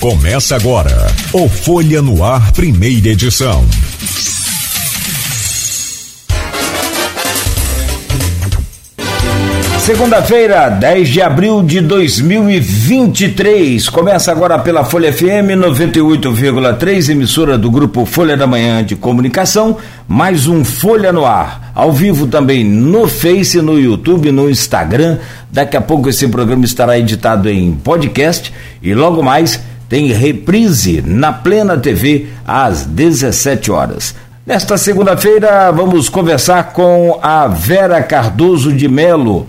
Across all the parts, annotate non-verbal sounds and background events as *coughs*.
Começa agora o Folha no Ar, primeira edição. Segunda-feira, 10 de abril de 2023. Começa agora pela Folha FM 98,3, emissora do grupo Folha da Manhã de Comunicação. Mais um Folha no Ar. Ao vivo também no Face, no YouTube, no Instagram. Daqui a pouco esse programa estará editado em podcast e logo mais tem reprise na Plena TV às 17 horas. Nesta segunda-feira, vamos conversar com a Vera Cardoso de Melo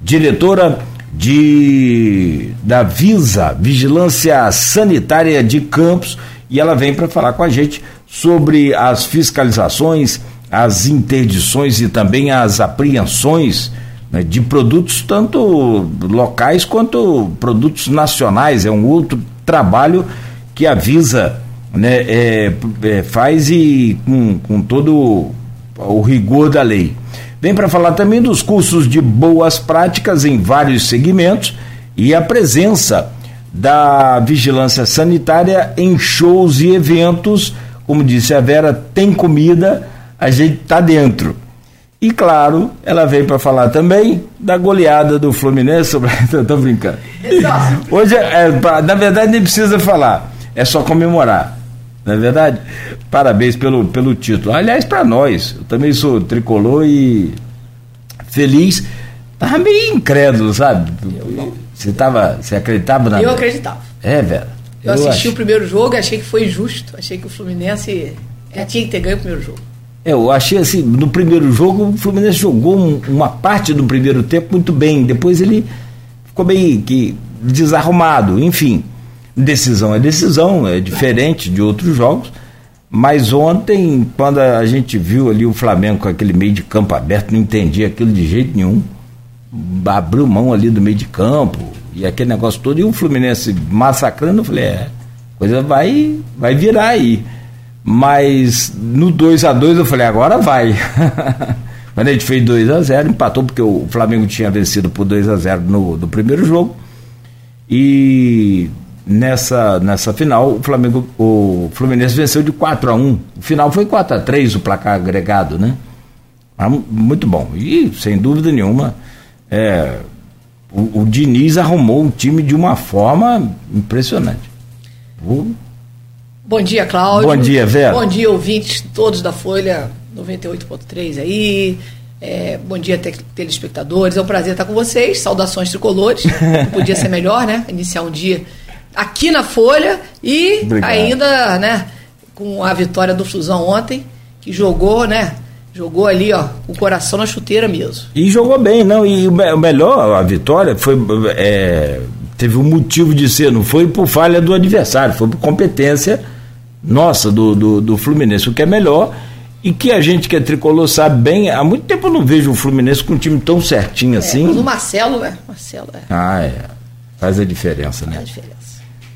diretora de da Visa, Vigilância Sanitária de Campos, e ela vem para falar com a gente sobre as fiscalizações, as interdições e também as apreensões né, de produtos tanto locais quanto produtos nacionais. É um outro trabalho que a Visa né, é, é, faz e com, com todo o rigor da lei. Vem para falar também dos cursos de boas práticas em vários segmentos e a presença da vigilância sanitária em shows e eventos. Como disse a Vera, tem comida, a gente tá dentro. E claro, ela veio para falar também da goleada do Fluminense sobre. *laughs* Tô brincando. Hoje, é, na verdade, nem precisa falar, é só comemorar. Não é verdade? Parabéns pelo, pelo título. Aliás, para nós, eu também sou tricolor e feliz. Tava meio incrédulo, sabe? Você tava, você acreditava na Eu acreditava. É, Vera. Eu, eu assisti acho. o primeiro jogo, achei que foi justo, achei que o Fluminense é, tinha que ter ganho o primeiro jogo. Eu achei assim, no primeiro jogo o Fluminense jogou um, uma parte do primeiro tempo muito bem, depois ele ficou meio que desarrumado, enfim. Decisão é decisão, é diferente de outros jogos. Mas ontem, quando a gente viu ali o Flamengo com aquele meio de campo aberto, não entendia aquilo de jeito nenhum. Abriu mão ali do meio de campo e aquele negócio todo. E o Fluminense massacrando, eu falei, é, coisa vai, vai virar aí. Mas no 2 a 2 eu falei, agora vai. *laughs* Quando a gente fez 2 a 0 empatou porque o Flamengo tinha vencido por 2 a 0 no, no primeiro jogo. E nessa, nessa final, o Flamengo, o Fluminense venceu de 4 a 1 O final foi 4 a 3 o placar agregado, né? Muito bom. E, sem dúvida nenhuma, é, o, o Diniz arrumou o time de uma forma impressionante. Bom dia, Cláudio. Bom dia, Vera. Bom dia, ouvintes todos da Folha 98.3 aí. É, bom dia, telespectadores. É um prazer estar com vocês. Saudações tricolores. Não *laughs* podia ser melhor, né? Iniciar um dia aqui na Folha e Obrigado. ainda, né, com a vitória do Flusão ontem, que jogou, né, jogou ali, ó, o coração na chuteira mesmo. E jogou bem, não, e o melhor, a vitória foi, é, teve um motivo de ser, não foi por falha do adversário, foi por competência nossa, do, do, do Fluminense, o que é melhor e que a gente que é tricolor sabe bem, há muito tempo eu não vejo o Fluminense com um time tão certinho é, assim. Mas o Marcelo, né? Marcelo é. Ah, é. Faz a diferença, né? Faz a diferença.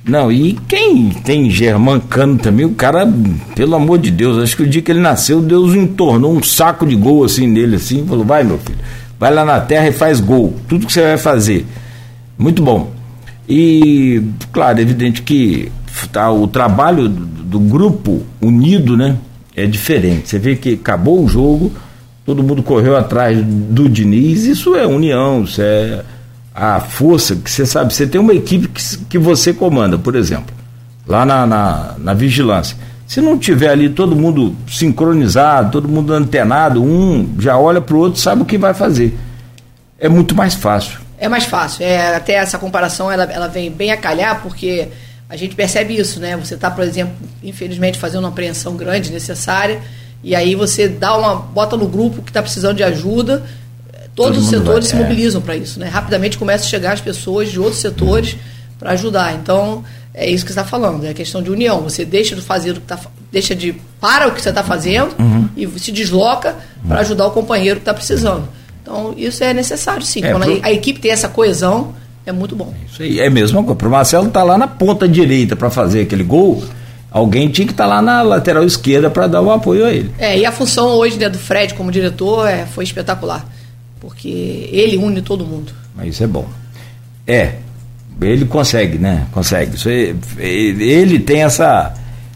Não, e quem tem Germancano também, o cara, pelo amor de Deus, acho que o dia que ele nasceu, Deus entornou um saco de gol assim nele, assim, falou, vai meu filho, vai lá na terra e faz gol, tudo que você vai fazer. Muito bom. E, claro, é evidente que tá, o trabalho do, do grupo unido, né, é diferente. Você vê que acabou o jogo, todo mundo correu atrás do Diniz, isso é união, isso é a força que você sabe, você tem uma equipe que, que você comanda, por exemplo, lá na, na, na vigilância. Se não tiver ali todo mundo sincronizado, todo mundo antenado, um já olha para o outro, sabe o que vai fazer. É muito mais fácil. É mais fácil. É, até essa comparação ela, ela vem bem a calhar, porque a gente percebe isso, né? Você está, por exemplo, infelizmente, fazendo uma apreensão grande, necessária, e aí você dá uma. bota no grupo que está precisando de ajuda todos Todo os setores vai, se é. mobilizam para isso, né? Rapidamente começam a chegar as pessoas de outros setores uhum. para ajudar. Então, é isso que você está falando, é a questão de união. Você deixa de fazer o que tá, deixa de para o que você está fazendo uhum. e se desloca uhum. para ajudar o companheiro que está precisando. Então, isso é necessário, sim. É, Quando pro... a, a, equipe tem essa coesão, é muito bom. Isso aí, é mesmo. Para o Marcelo estar tá lá na ponta direita para fazer aquele gol, alguém tinha que estar tá lá na lateral esquerda para dar o apoio a ele. É, e a função hoje né, do Fred como diretor é, foi espetacular porque ele une todo mundo. Mas isso é bom. É, ele consegue, né? Consegue. Isso, ele tem essa.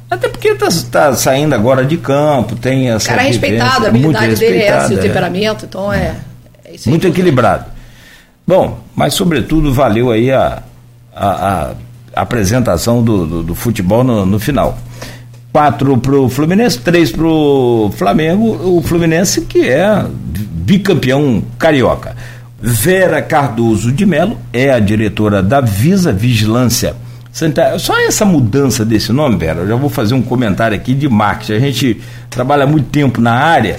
Até porque está tá saindo agora de campo, tem essa. Cara, é respeitado, a habilidade dele é essa, o é. temperamento, então é. é muito equilibrado. Bom, mas sobretudo valeu aí a, a, a apresentação do, do, do futebol no, no final quatro para o Fluminense, três para o Flamengo, o Fluminense que é bicampeão carioca. Vera Cardoso de Melo é a diretora da Visa Vigilância Sanitária. Só essa mudança desse nome, Vera, eu já vou fazer um comentário aqui de marketing. A gente trabalha muito tempo na área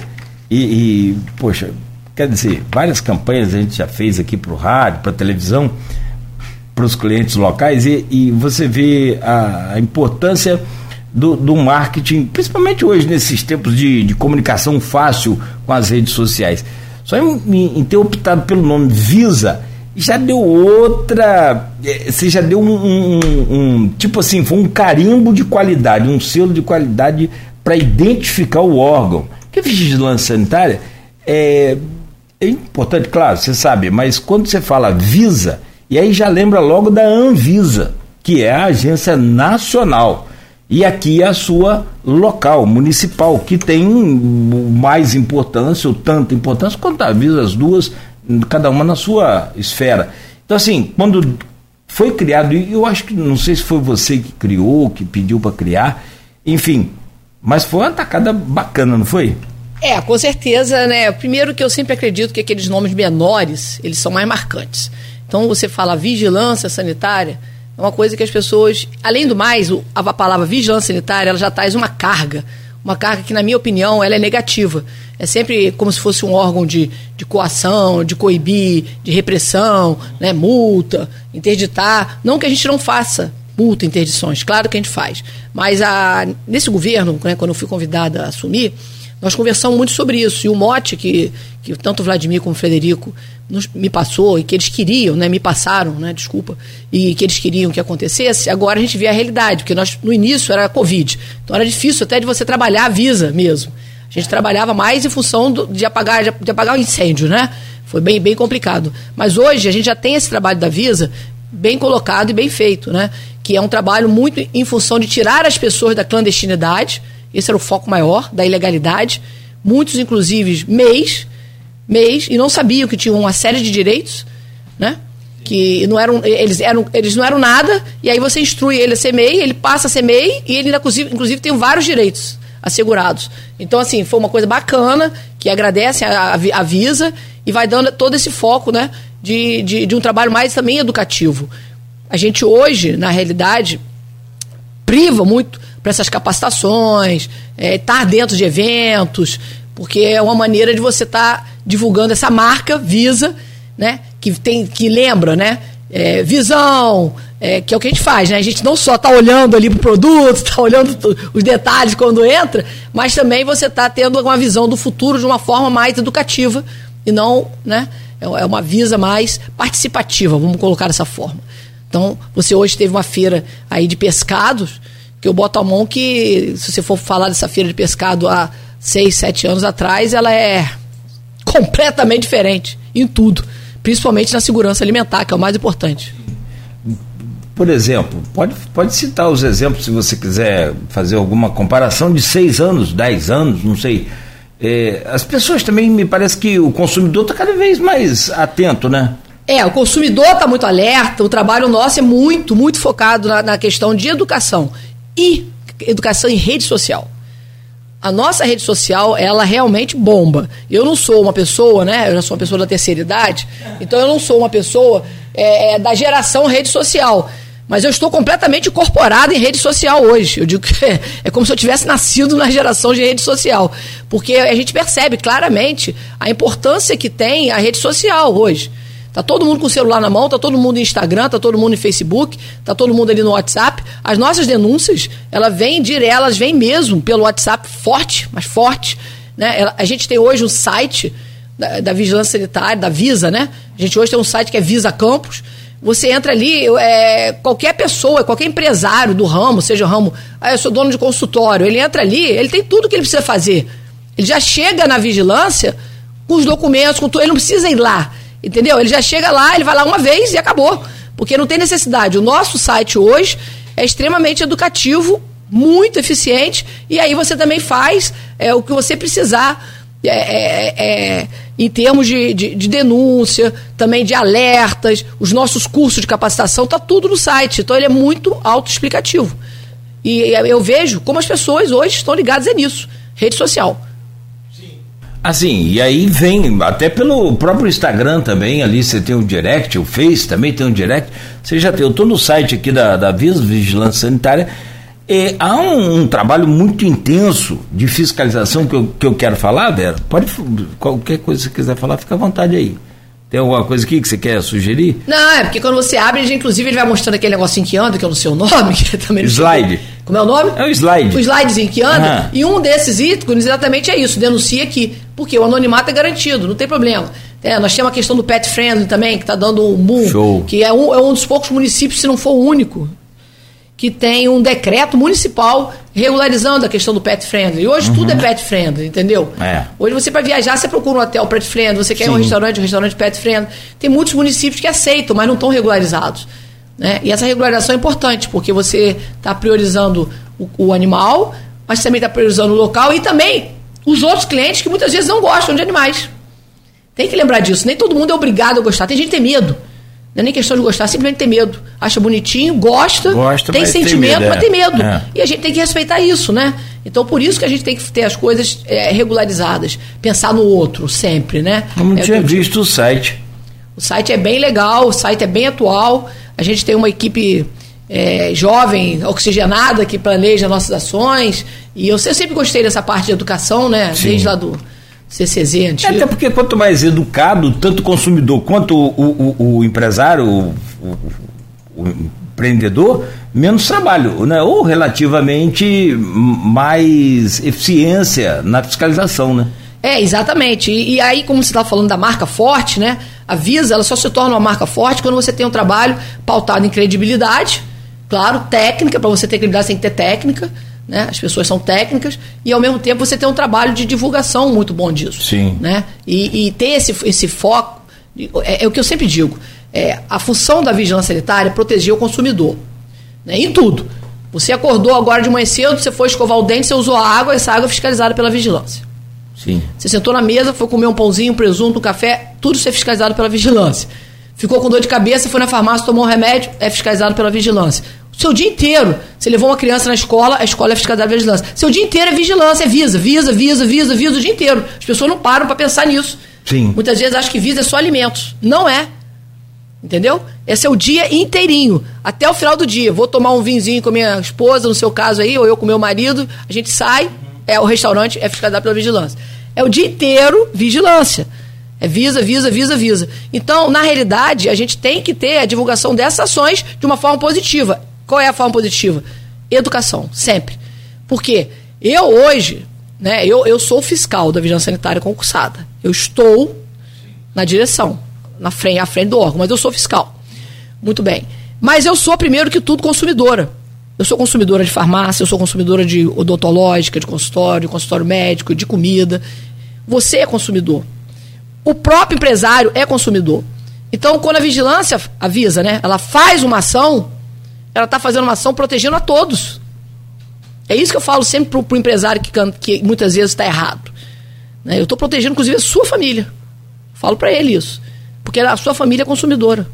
e, e poxa, quer dizer, várias campanhas a gente já fez aqui para o rádio, para a televisão, para os clientes locais e, e você vê a, a importância do, do marketing, principalmente hoje, nesses tempos de, de comunicação fácil com as redes sociais. Só em, em, ter optado pelo nome Visa, já deu outra. É, você já deu um, um, um, Tipo assim, foi um carimbo de qualidade, um selo de qualidade para identificar o órgão. Porque vigilância sanitária é, é importante, claro, você sabe, mas quando você fala Visa, e aí já lembra logo da Anvisa, que é a agência nacional e aqui é a sua local, municipal, que tem mais importância, ou tanta importância, quanto avisa as duas, cada uma na sua esfera. Então, assim, quando foi criado, e eu acho que não sei se foi você que criou, que pediu para criar, enfim, mas foi uma tacada bacana, não foi? É, com certeza, né? Primeiro que eu sempre acredito que aqueles nomes menores, eles são mais marcantes. Então, você fala vigilância sanitária, é uma coisa que as pessoas, além do mais, a palavra vigilância sanitária, ela já traz uma carga, uma carga que, na minha opinião, ela é negativa. É sempre como se fosse um órgão de, de coação, de coibir, de repressão, né, multa, interditar. Não que a gente não faça multa, interdições, claro que a gente faz. Mas a, nesse governo, né, quando eu fui convidada a assumir, nós conversamos muito sobre isso. E o mote que, que tanto Vladimir como Frederico nos, me passou e que eles queriam, né, me passaram, né, desculpa, e que eles queriam que acontecesse, agora a gente vê a realidade, porque nós no início era Covid. Então era difícil até de você trabalhar a Visa mesmo. A gente trabalhava mais em função do, de, apagar, de, de apagar o incêndio, né? Foi bem, bem complicado. Mas hoje a gente já tem esse trabalho da Visa bem colocado e bem feito, né? Que é um trabalho muito em função de tirar as pessoas da clandestinidade, esse era o foco maior da ilegalidade. Muitos, inclusive, mês, mês, e não sabiam que tinham uma série de direitos, né? Que não eram, eles, eram, eles não eram nada, e aí você instrui ele a ser MEI, ele passa a ser MEI, e ele, inclusive, inclusive tem vários direitos assegurados. Então, assim, foi uma coisa bacana, que agradece a, a, a Visa e vai dando todo esse foco, né? De, de, de um trabalho mais também educativo. A gente hoje, na realidade, priva muito para essas capacitações, é, estar dentro de eventos, porque é uma maneira de você estar tá divulgando essa marca Visa, né? Que tem, que lembra, né? É, visão, é, que é o que a gente faz, né? A gente não só está olhando ali para o produto, está *laughs* olhando os detalhes quando entra, mas também você está tendo uma visão do futuro de uma forma mais educativa e não, né? É, é uma visa mais participativa, vamos colocar dessa forma. Então, você hoje teve uma feira aí de pescados, que eu boto a mão que, se você for falar dessa feira de pescado há seis, sete anos atrás, ela é completamente diferente em tudo, principalmente na segurança alimentar, que é o mais importante. Por exemplo, pode, pode citar os exemplos se você quiser fazer alguma comparação de seis anos, dez anos, não sei. É, as pessoas também, me parece que o consumidor está cada vez mais atento, né? É, o consumidor está muito alerta, o trabalho nosso é muito, muito focado na, na questão de educação e educação em rede social. A nossa rede social, ela realmente bomba. Eu não sou uma pessoa, né? Eu já sou uma pessoa da terceira idade, então eu não sou uma pessoa é, é, da geração rede social. Mas eu estou completamente incorporado em rede social hoje. Eu digo que é, *laughs* é como se eu tivesse nascido na geração de rede social. Porque a gente percebe claramente a importância que tem a rede social hoje. Tá todo mundo com o celular na mão, tá todo mundo no Instagram, tá todo mundo no Facebook, tá todo mundo ali no WhatsApp. As nossas denúncias, ela vem direto, elas vêm mesmo pelo WhatsApp forte, mas forte. Né? A gente tem hoje um site da, da, Vigilância Sanitária, da Visa, né? A gente hoje tem um site que é Visa Campus. Você entra ali, é, qualquer pessoa, qualquer empresário do ramo, seja o ramo, ah, eu sou dono de consultório, ele entra ali, ele tem tudo que ele precisa fazer. Ele já chega na vigilância com os documentos, com tudo, ele não precisa ir lá. Entendeu? Ele já chega lá, ele vai lá uma vez e acabou. Porque não tem necessidade. O nosso site hoje é extremamente educativo, muito eficiente, e aí você também faz é, o que você precisar. É, é, é, em termos de, de, de, denúncia, também de alertas, os nossos cursos de capacitação, está tudo no site. Então ele é muito autoexplicativo. E eu vejo como as pessoas hoje estão ligadas nisso, rede social. Assim, e aí vem, até pelo próprio Instagram também, ali você tem o direct, o Face também tem o direct. Você já tem, eu estou no site aqui da, da Vigilância Sanitária. E há um, um, trabalho muito intenso de fiscalização que eu, que eu quero falar, Vera. Pode, qualquer coisa que você quiser falar, fica à vontade aí. Tem alguma coisa aqui que você quer sugerir? Não, é porque quando você abre, ele, inclusive ele vai mostrando aquele negocinho que anda, que eu não sei o nome, *laughs* que também não Slide. Como é o nome? É o slide. O slidezinho que anda. Uhum. E um desses ícones exatamente é isso, denuncia aqui. Porque o anonimato é garantido, não tem problema. É, nós temos a questão do pet friendly também, que está dando um boom. Show. Que é um, é um dos poucos municípios, se não for o único, que tem um decreto municipal regularizando a questão do pet friendly. E hoje uhum. tudo é pet friendly, entendeu? É. Hoje você para viajar, você procura um hotel pet friendly, você quer Sim. um restaurante, um restaurante pet friendly. Tem muitos municípios que aceitam, mas não estão regularizados. Né? E essa regularização é importante, porque você está priorizando o, o, animal, mas também está priorizando o local e também os outros clientes que muitas vezes não gostam de animais. Tem que lembrar disso. Nem todo mundo é obrigado a gostar. Tem gente que tem medo. Não é nem questão de gostar, simplesmente tem medo. Acha bonitinho, gosta, gosta tem sentimento, tem mas tem medo. É. E a gente tem que respeitar isso, né? Então, por isso que a gente tem que ter as coisas é, regularizadas. Pensar no outro sempre, né? Eu não é, tinha visto o site. O site é bem legal, o site é bem atual. A gente tem uma equipe é, jovem, oxigenada, que planeja nossas ações. E eu, eu sempre gostei dessa parte de educação, né? Sim. Desde lá do CCZ antigo. Até porque quanto mais educado, tanto o consumidor quanto o, o, o empresário, o, o, empreendedor, menos trabalho, né? ou relativamente mais eficiência na fiscalização. Né? É, exatamente. E, e aí, como você está falando da marca forte, né? A Visa ela só se torna uma marca forte quando você tem um trabalho pautado em credibilidade, claro, técnica, para você ter credibilidade você tem que ter técnica né? As pessoas são técnicas e ao mesmo tempo você tem um trabalho de divulgação muito bom disso. Sim. Né? E, e ter esse, esse foco é, é, o que eu sempre digo. É, a função da vigilância sanitária é proteger o consumidor. Né? Em tudo. Você acordou agora de manhã cedo, você foi escovar o dente, você usou a água, essa água é fiscalizada pela vigilância. Sim. Você sentou na mesa, foi comer um pãozinho, um presunto, um café, tudo isso é fiscalizado pela vigilância. Ficou com dor de cabeça, foi na farmácia, tomou um remédio, é fiscalizado pela vigilância. Seu dia inteiro. Você levou uma criança na escola, a escola é fiscalizada pela vigilância. Seu dia inteiro é vigilância, é visa, visa, visa, visa, visa o dia inteiro. As pessoas não param para pensar nisso. Sim. Muitas vezes acham que visa é só alimentos. Não é. Entendeu? Esse é o dia inteirinho, até o final do dia. Vou tomar um vinzinho com minha esposa, no seu caso aí, ou eu com meu marido, a gente sai, é o restaurante é fiscalizado pela vigilância. É o dia inteiro vigilância. É visa, visa, visa, visa. Então, na realidade, a gente tem que ter a divulgação dessas ações de uma forma positiva. Qual é a forma positiva? Educação, sempre. Porque eu hoje, né, eu, eu sou fiscal da Vigilância Sanitária concursada. Eu estou na direção, na frente, à frente do órgão, mas eu sou fiscal. Muito bem. Mas eu sou, primeiro que tudo, consumidora. Eu sou consumidora de farmácia, eu sou consumidora de odontológica, de consultório, consultório médico, de comida. Você é consumidor. O próprio empresário é consumidor. Então, quando a vigilância avisa, né, ela faz uma ação, ela está fazendo uma ação protegendo a todos. É isso que eu falo sempre para o empresário que, que muitas vezes está errado. Né? Eu estou protegendo, inclusive, a sua família. Falo para ele isso. Porque a sua família é consumidora.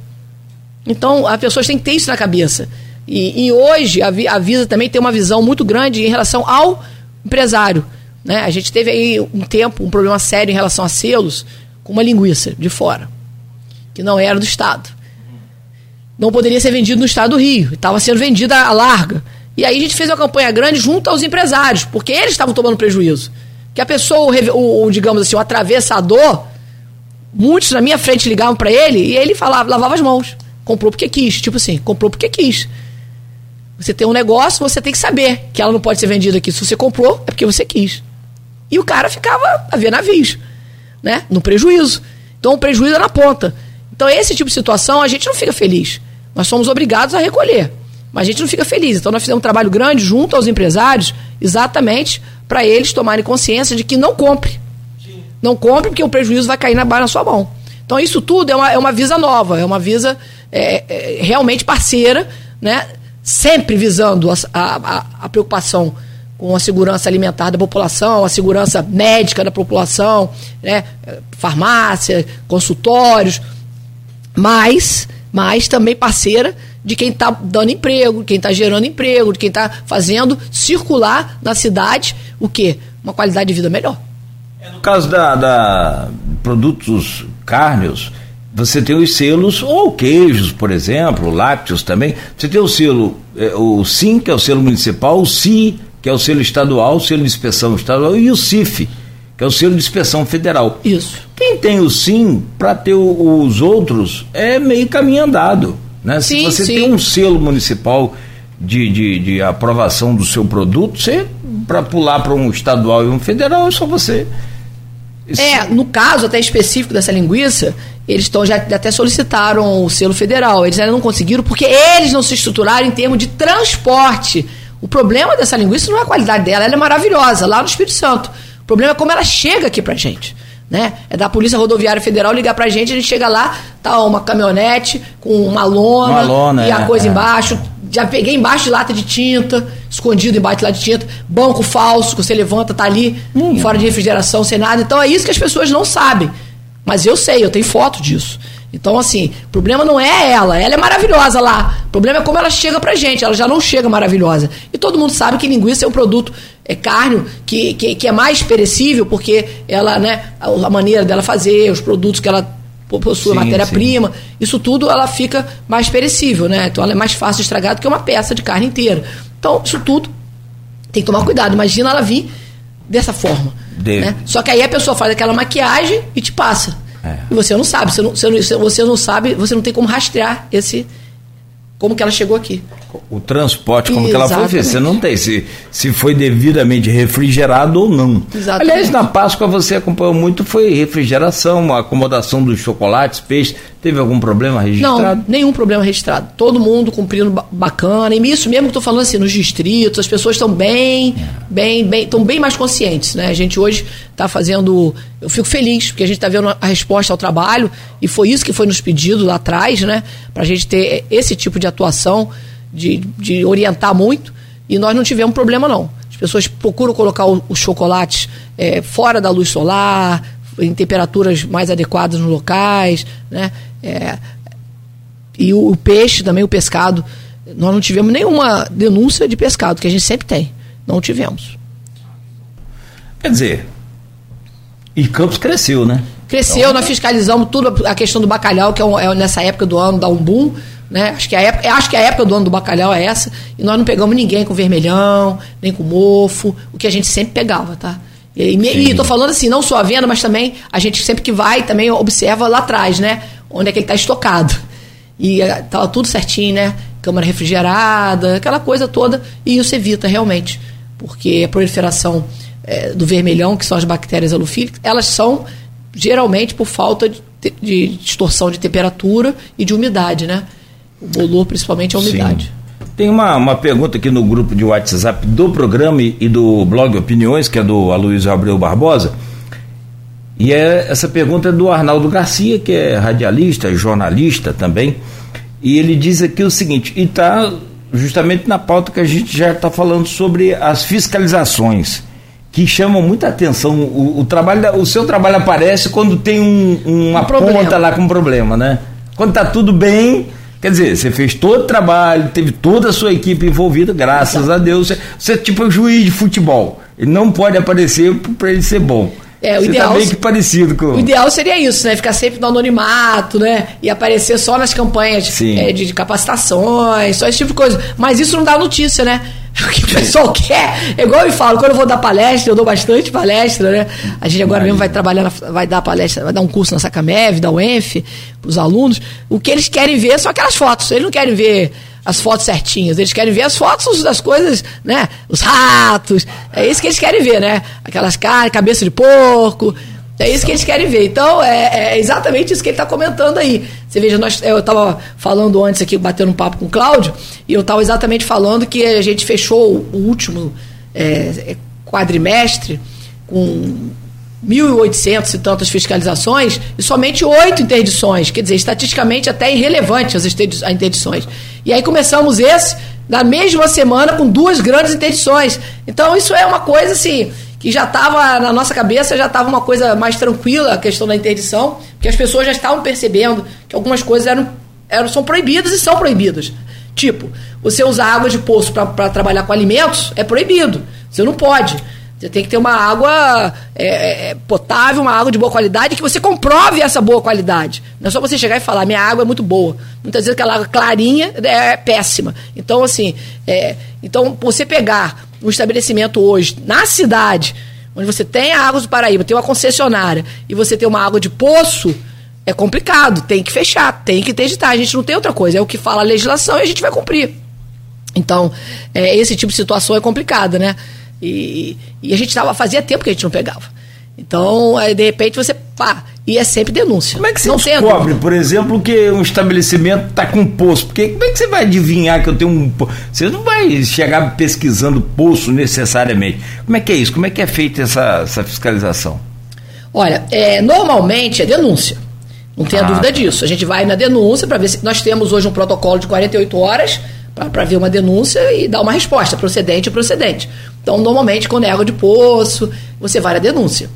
Então, as pessoas têm que ter isso na cabeça. E, e hoje, a, a Visa também tem uma visão muito grande em relação ao empresário. Né? A gente teve aí um tempo, um problema sério em relação a selos, com uma linguiça de fora, que não era do Estado não poderia ser vendido no estado do Rio. Estava sendo vendida a larga. E aí a gente fez uma campanha grande junto aos empresários, porque eles estavam tomando prejuízo. Que a pessoa, o, o digamos assim, o atravessador, muitos na minha frente ligavam para ele e ele falava, lavava as mãos. Comprou porque quis. Tipo assim, comprou porque quis. Você tem um negócio, você tem que saber que ela não pode ser vendida aqui. Se você comprou, é porque você quis. E o cara ficava a ver navios, né? No prejuízo. Então o prejuízo é na ponta. Então, esse tipo de situação, a gente não fica feliz. Nós somos obrigados a recolher. Mas a gente não fica feliz. Então, nós fizemos um trabalho grande junto aos empresários, exatamente para eles tomarem consciência de que não compre. Sim. Não compre, porque o prejuízo vai cair na na sua mão. Então, isso tudo é uma, é uma visa nova, é uma visa é, é, realmente parceira, né? sempre visando a, a, a preocupação com a segurança alimentar da população, a segurança médica da população, né? farmácia, consultórios, mas, mas também parceira de quem está dando emprego, quem está gerando emprego, de quem está fazendo circular na cidade o quê? Uma qualidade de vida melhor. É, no caso da, da produtos cárneos, você tem os selos, ou queijos, por exemplo, lácteos também. Você tem o selo, é, o SIM, que é o selo municipal, o CI, que é o selo estadual, o selo de inspeção estadual, e o CIF, é o selo de inspeção federal. Isso. Quem tem o SIM, para ter o, os outros, é meio caminho andado. Né? Sim, Se você sim. tem um selo municipal de, de, de aprovação do seu produto, você, para pular para um estadual e um federal, é só você. É, no caso até específico dessa linguiça, eles estão já até solicitaram o selo federal. Eles ainda não conseguiram porque eles não se estruturaram em termos de transporte. O problema dessa linguiça não é a qualidade dela, ela é maravilhosa lá no Espírito Santo. O problema é como ela chega aqui pra gente né? É da Polícia Rodoviária Federal ligar pra gente, a gente chega lá, tá uma caminhonete com uma lona, uma lona e a é, coisa é. embaixo. Já peguei embaixo de lata de tinta, escondido embaixo de lata de tinta, banco falso, que você levanta, tá ali, hum. fora de refrigeração, sem nada. Então é isso que as pessoas não sabem. Mas eu sei, eu tenho foto disso. Então, assim, o problema não é ela, ela é maravilhosa lá. O problema é como ela chega pra gente, ela já não chega maravilhosa. E todo mundo sabe que linguiça é um produto, é carne, que, que, que é mais perecível, porque ela, né, a, maneira dela fazer, os produtos que ela possui, matéria-prima, isso tudo ela fica mais perecível, né? Então ela é mais fácil de estragar do que uma peça de carne inteira. Então, isso tudo tem que tomar cuidado. Imagina ela vir dessa forma. Né? Só que aí a pessoa faz aquela maquiagem e te passa. É. E você não sabe, você não, você, não, você não sabe, você não tem como rastrear esse como que ela chegou aqui. O transporte, como Exatamente. que ela foi Você não tem se, se foi devidamente refrigerado ou não. Exatamente. Aliás, na Páscoa você acompanhou muito, foi refrigeração, acomodação dos chocolates, peixes. Teve algum problema registrado? Não, nenhum problema registrado. Todo mundo cumprindo bacana. E isso mesmo que estou falando assim, nos distritos, as pessoas estão bem, é. bem, bem, estão bem mais conscientes. Né? A gente hoje está fazendo. Eu fico feliz, porque a gente está vendo a resposta ao trabalho, e foi isso que foi nos pedido lá atrás, né? Para a gente ter esse tipo de atuação, de, de orientar muito, e nós não tivemos problema, não. As pessoas procuram colocar os chocolates é, fora da luz solar, em temperaturas mais adequadas nos locais, né? É, e o, o, peixe também, o pescado, nós não tivemos nenhuma denúncia de pescado, que a gente sempre tem. Não tivemos. Quer dizer, e Campos cresceu, né? Cresceu, então, nós fiscalizamos tudo, a questão do bacalhau, que é, um, é nessa época do ano, dá um boom. Né? Acho, que a época, acho que a época do ano do bacalhau é essa, e nós não pegamos ninguém com vermelhão, nem com mofo, o que a gente sempre pegava, tá? E estou falando assim, não só a venda, mas também a gente sempre que vai também observa lá atrás, né? Onde é que ele está estocado. E eh, tudo certinho, né? Câmara refrigerada, aquela coisa toda. E isso evita realmente. Porque a proliferação é, do vermelhão, que são as bactérias halofílicas, elas são geralmente por falta de, de distorção de temperatura e de umidade, né? O bolor, principalmente, é a umidade. Sim. Tem uma, uma pergunta aqui no grupo de WhatsApp do programa e do blog Opiniões, que é do Aloysio Abreu Barbosa. E é, essa pergunta é do Arnaldo Garcia, que é radialista, jornalista também. E ele diz aqui o seguinte, e está justamente na pauta que a gente já está falando sobre as fiscalizações, que chamam muita atenção. O, o, trabalho, o seu trabalho aparece quando tem um, uma um ponta lá com problema, né? Quando está tudo bem, Quer dizer, você fez todo o trabalho, teve toda a sua equipe envolvida, graças Exato. a Deus. Você, você é tipo um juiz de futebol. Ele não pode aparecer para ele ser bom. É, o Você tá ideal, tá meio que parecido com. O ideal seria isso, né? Ficar sempre no anonimato, né? E aparecer só nas campanhas é, de, de, capacitações, só esse tipo de coisa. Mas isso não dá notícia, né? O que o pessoal *laughs* quer, é igual eu falo, quando eu vou dar palestra, eu dou bastante palestra, né? A gente agora mesmo vai trabalhar, vai dar palestra, vai dar um curso na Sacamev, da UENF, para os alunos. O que eles querem ver são aquelas fotos. Eles não querem ver as fotos certinhas, eles querem ver as fotos das coisas, né? Os ratos, é isso que eles querem ver, né? Aquelas caras, cabeça de porco, é isso que eles querem ver. Então, é, é exatamente isso que ele está comentando aí. Você veja, nós, eu estava falando antes aqui, batendo um papo com o Cláudio, e eu estava exatamente falando que a gente fechou o último é, quadrimestre com 1.800 e tantas fiscalizações e somente oito interdições. Quer dizer, estatisticamente até irrelevante as interdições. E aí começamos esse na mesma semana com duas grandes interdições. Então isso é uma coisa assim que já estava na nossa cabeça, já estava uma coisa mais tranquila a questão da interdição, porque as pessoas já estavam percebendo que algumas coisas eram, eram são proibidas e são proibidas. Tipo, você usar água de poço para trabalhar com alimentos é proibido. Você não pode. Você tem que ter uma água é, é, é, potável, uma água de boa qualidade, que você comprove essa boa qualidade. Não é só você chegar e falar, minha água é muito boa. Muitas vezes aquela água clarinha é péssima. Então, assim, é, então você pegar um estabelecimento hoje na cidade, onde você tem a água do Paraíba, tem uma concessionária, e você tem uma água de poço, é complicado, tem que fechar, tem que interditar. A gente não tem outra coisa, é o que fala a legislação e a gente vai cumprir. Então, é, esse tipo de situação é complicada, né? E, e a gente tava, fazia tempo que a gente não pegava. Então, aí, de repente, você. Pá, e é sempre denúncia. Como é que você não descobre, por exemplo, que um estabelecimento está com poço? Porque como é que você vai adivinhar que eu tenho um Você não vai chegar pesquisando poço necessariamente. Como é que é isso? Como é que é feita essa, essa fiscalização? Olha, é, normalmente é denúncia. Não tenha ah, dúvida disso. A gente vai na denúncia para ver se. Nós temos hoje um protocolo de 48 horas para ver uma denúncia e dar uma resposta, procedente ou procedente. Então, normalmente, quando é água de poço, você vai na denúncia.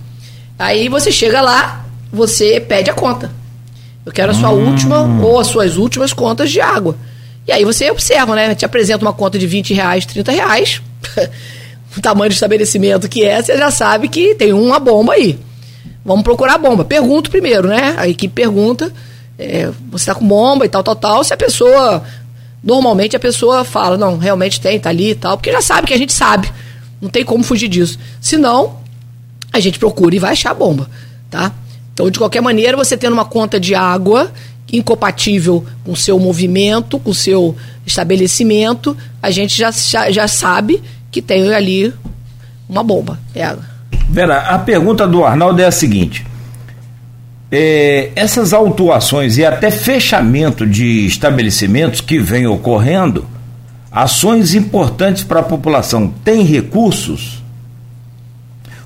Aí você chega lá, você pede a conta. Eu quero a sua hum. última ou as suas últimas contas de água. E aí você observa, né? Te apresenta uma conta de 20 reais, 30 reais. o *laughs* tamanho do estabelecimento que é, você já sabe que tem uma bomba aí. Vamos procurar a bomba. Pergunto primeiro, né? A equipe pergunta. É, você está com bomba e tal, tal, tal. Se a pessoa normalmente a pessoa fala, não, realmente tem, tá ali e tal, porque já sabe que a gente sabe. Não tem como fugir disso. Se não, a gente procura e vai achar a bomba, tá? Então, de qualquer maneira, você tendo uma conta de água incompatível com o seu movimento, com o seu estabelecimento, a gente já, já, já sabe que tem ali uma bomba. É. Vera, a pergunta do Arnaldo é a seguinte: é, essas autuações e até fechamento de estabelecimentos que vem ocorrendo, ações importantes para a população, tem recursos?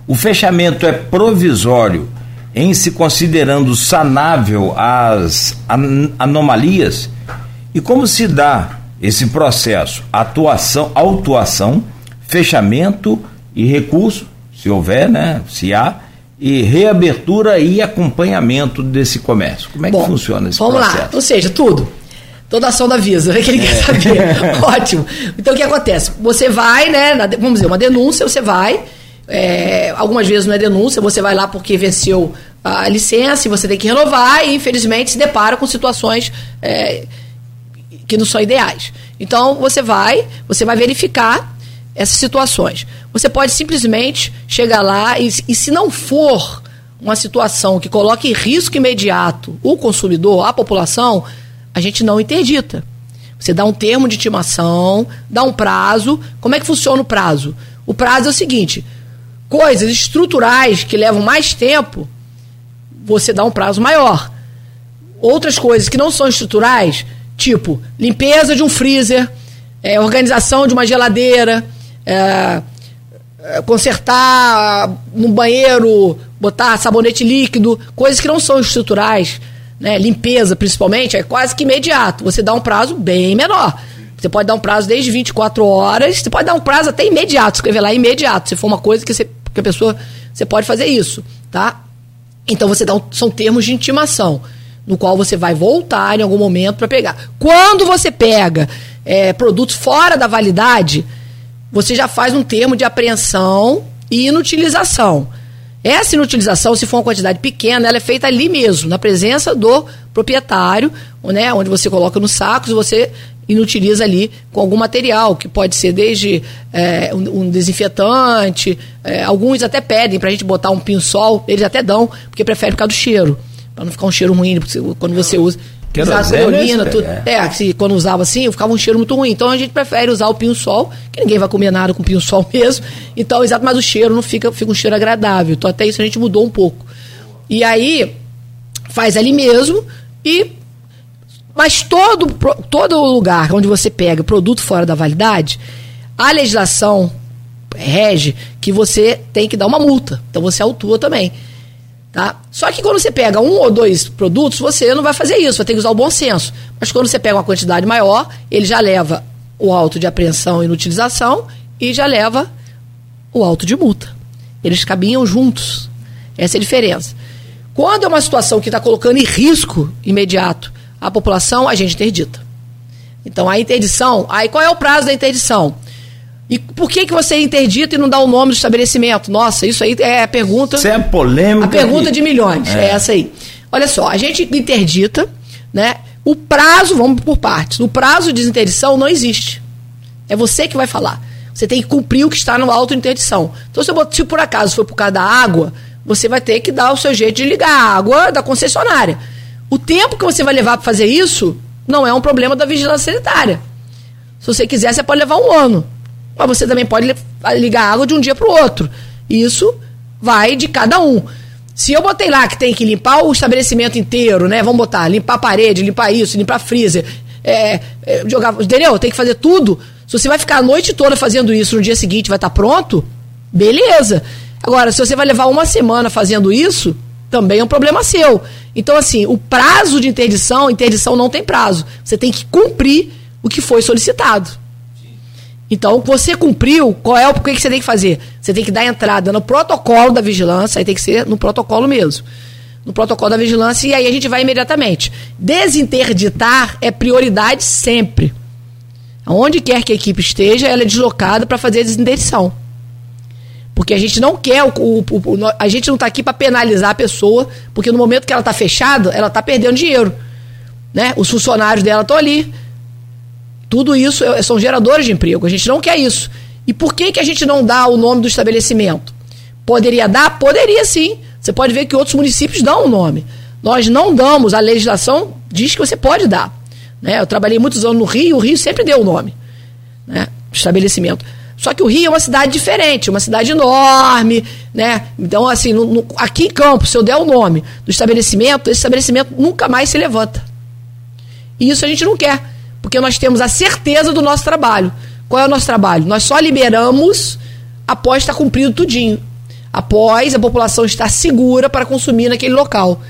O fechamento é provisório em se considerando sanável as an anomalias? E como se dá esse processo? Atuação, autuação, fechamento e recurso, se houver, né? Se há e reabertura e acompanhamento desse comércio. Como é Bom, que funciona esse vamos processo? Vamos lá, ou seja, tudo. Toda ação da Visa, é que ele quer é. saber. *laughs* Ótimo. Então o que acontece? Você vai, né? Na, vamos dizer, uma denúncia, você vai. É, algumas vezes não é denúncia, você vai lá porque venceu a licença e você tem que renovar e infelizmente se depara com situações é, que não são ideais. Então você vai, você vai verificar essas situações. Você pode simplesmente chegar lá e, e se não for uma situação que coloque em risco imediato o consumidor, a população, a gente não interdita. Você dá um termo de intimação, dá um prazo. Como é que funciona o prazo? O prazo é o seguinte: coisas estruturais que levam mais tempo, você dá um prazo maior. Outras coisas que não são estruturais, tipo limpeza de um freezer, é, organização de uma geladeira, é, é, consertar no banheiro, botar sabonete líquido, coisas que não são estruturais, né? limpeza principalmente, é quase que imediato. Você dá um prazo bem menor. Você pode dar um prazo desde 24 horas, você pode dar um prazo até imediato, escrever lá imediato, se for uma coisa que, você, que a pessoa. Você pode fazer isso, tá? Então você dá um, são termos de intimação, no qual você vai voltar em algum momento para pegar. Quando você pega é, produtos fora da validade, você já faz um termo de apreensão e inutilização. Essa inutilização, se for uma quantidade pequena, ela é feita ali mesmo, na presença do proprietário, né, onde você coloca nos sacos e você inutiliza ali com algum material, que pode ser desde é, um, um, desinfetante, é, alguns até pedem para a gente botar um pinçol, eles até dão, porque preferem ficar do cheiro, para não ficar um cheiro ruim quando você usa. Querosene, tudo. É, é se, quando usava assim, ficava um cheiro muito ruim. Então a gente prefere usar o pinho-sol, que ninguém vai comer nada com pinho-sol *laughs* mesmo. Então, exato, mas o cheiro não fica, fica um cheiro agradável. Então até isso a gente mudou um pouco. E aí, faz ali mesmo e mas todo, todo lugar onde você pega produto fora da validade, a legislação rege que você tem que dar uma multa. Então você autua também. Tá? Só que quando você pega um ou dois produtos, você não vai fazer isso, vai ter que usar o bom senso. Mas quando você pega uma quantidade maior, ele já leva o auto de apreensão e inutilização e já leva o auto de multa. Eles caminham juntos. Essa é a diferença. Quando é uma situação que está colocando em risco imediato a população, a gente interdita. Então a interdição, aí qual é o prazo da interdição? E por que, que você interdita e não dá o nome do estabelecimento? Nossa, isso aí é a pergunta. Isso é polêmica. A pergunta de milhões, é. é essa aí. Olha só, a gente interdita, né? O prazo, vamos por partes. O prazo de interdição não existe. É você que vai falar. Você tem que cumprir o que está no auto de interdição. Então, se, se por acaso for por causa da água, você vai ter que dar o seu jeito de ligar a água da concessionária. O tempo que você vai levar para fazer isso não é um problema da vigilância sanitária. Se você quiser, você pode levar um ano. Mas você também pode ligar a água de um dia para o outro. Isso vai de cada um. Se eu botei lá que tem que limpar o estabelecimento inteiro, né? Vamos botar, limpar a parede, limpar isso, limpar freezer, é, é, jogar. Entendeu? Tem que fazer tudo. Se você vai ficar a noite toda fazendo isso, no dia seguinte vai estar tá pronto, beleza. Agora, se você vai levar uma semana fazendo isso, também é um problema seu. Então, assim, o prazo de interdição, interdição não tem prazo. Você tem que cumprir o que foi solicitado. Então, você cumpriu, qual é o que você tem que fazer? Você tem que dar entrada no protocolo da vigilância, aí tem que ser no protocolo mesmo. No protocolo da vigilância, e aí a gente vai imediatamente. Desinterditar é prioridade sempre. Onde quer que a equipe esteja, ela é deslocada para fazer a desinterdição. Porque a gente não quer, o, o, o a gente não está aqui para penalizar a pessoa, porque no momento que ela está fechada, ela está perdendo dinheiro. Né? Os funcionários dela estão ali, tudo isso é, são geradores de emprego. A gente não quer isso. E por que, que a gente não dá o nome do estabelecimento? Poderia dar? Poderia sim. Você pode ver que outros municípios dão o nome. Nós não damos, a legislação diz que você pode dar. Né? Eu trabalhei muitos anos no Rio, o Rio sempre deu o nome né? estabelecimento. Só que o Rio é uma cidade diferente, uma cidade enorme, né? Então, assim, no, no, aqui em Campos, se eu der o nome do estabelecimento, esse estabelecimento nunca mais se levanta. E isso a gente não quer porque nós temos a certeza do nosso trabalho. Qual é o nosso trabalho? Nós só liberamos após estar cumprido tudinho. Após a população estar segura para consumir naquele local.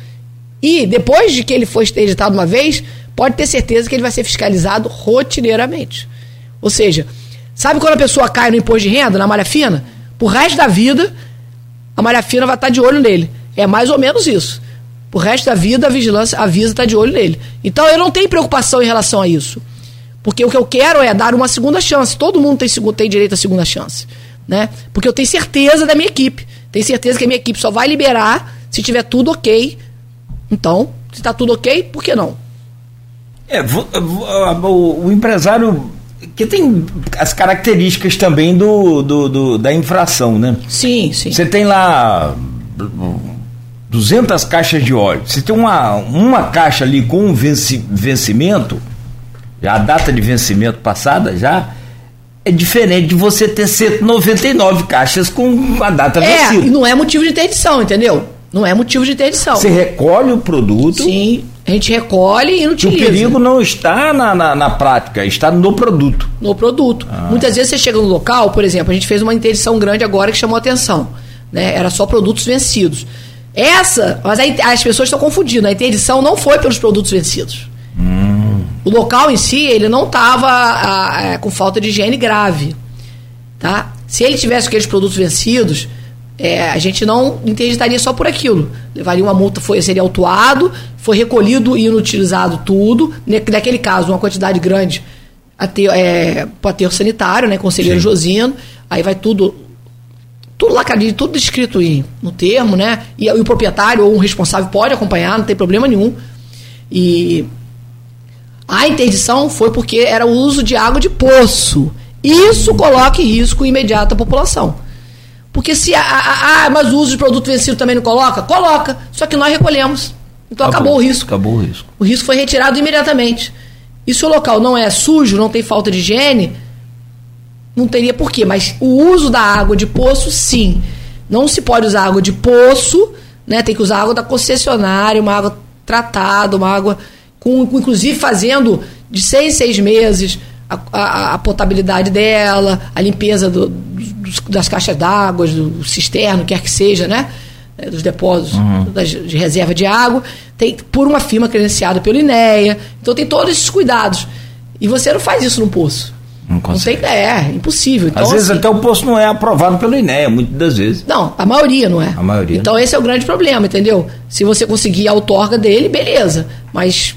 E depois de que ele for editado uma vez, pode ter certeza que ele vai ser fiscalizado rotineiramente. Ou seja, sabe quando a pessoa cai no imposto de renda, na malha fina? Por resto da vida, a malha fina vai estar de olho nele. É mais ou menos isso. O resto da vida, a vigilância, a Visa está de olho nele. Então eu não tenho preocupação em relação a isso. Porque o que eu quero é dar uma segunda chance. Todo mundo tem, tem direito à segunda chance. Né? Porque eu tenho certeza da minha equipe. Tenho certeza que a minha equipe só vai liberar se tiver tudo ok. Então, se está tudo ok, por que não? É, o, o empresário que tem as características também do, do, do, da infração, né? Sim, sim. Você tem lá 200 caixas de óleo, se tem uma, uma caixa ali com um venci, vencimento, a data de vencimento passada já, é diferente de você ter 199 caixas com a data é, vencida. Não é motivo de interdição, entendeu? Não é motivo de interdição. Você recolhe o produto. Sim, a gente recolhe e inutiliza. o perigo não está na, na, na, prática, está no produto. No produto. Ah. Muitas vezes você chega no local, por exemplo, a gente fez uma interdição grande agora que chamou atenção. Né? Era só produtos vencidos. Essa, mas as pessoas estão confundindo. A interdição não foi pelos produtos vencidos. Hum. O local em si, ele não estava com falta de higiene grave. Tá? Se ele tivesse aqueles produtos vencidos, é, a gente não interditaria só por aquilo. Levaria uma multa, foi, seria autuado, foi recolhido e inutilizado tudo. Naquele caso, uma quantidade grande é, para aterro sanitário, né? Conselheiro Sim. Josino. Aí vai tudo tudo lacradinho, tudo escrito em, no termo, né? E, e, o proprietário ou um responsável pode acompanhar, não tem problema nenhum. E a interdição foi porque era o uso de água de poço. Isso coloca em risco imediato a população. Porque se ah, mas o uso de produto vencido também não coloca? Coloca. Só que nós recolhemos. Então acabou, acabou o risco. Acabou o risco. O risco foi retirado imediatamente. E se o local não é sujo, não tem falta de higiene, não teria porquê, mas o uso da água de poço, sim. Não se pode usar água de poço, né? Tem que usar água da concessionária, uma água tratada, uma água com, inclusive fazendo de seis, seis meses a, a, a potabilidade dela, a limpeza do, das caixas d'água, do cisterno, quer que seja, né? né, dos depósitos uhum. das, de reserva de água, tem por uma firma credenciada pelo INEA. Então tem todos esses cuidados. E você não faz isso no poço. Não, consegue. não tem, é, impossível. Então, Às vezes assim, até o poço não é aprovado pelo INEA, muitas das vezes. Não, a maioria não é. A maioria. Então esse é o grande problema, entendeu? Se você conseguir a outorga dele, beleza. Mas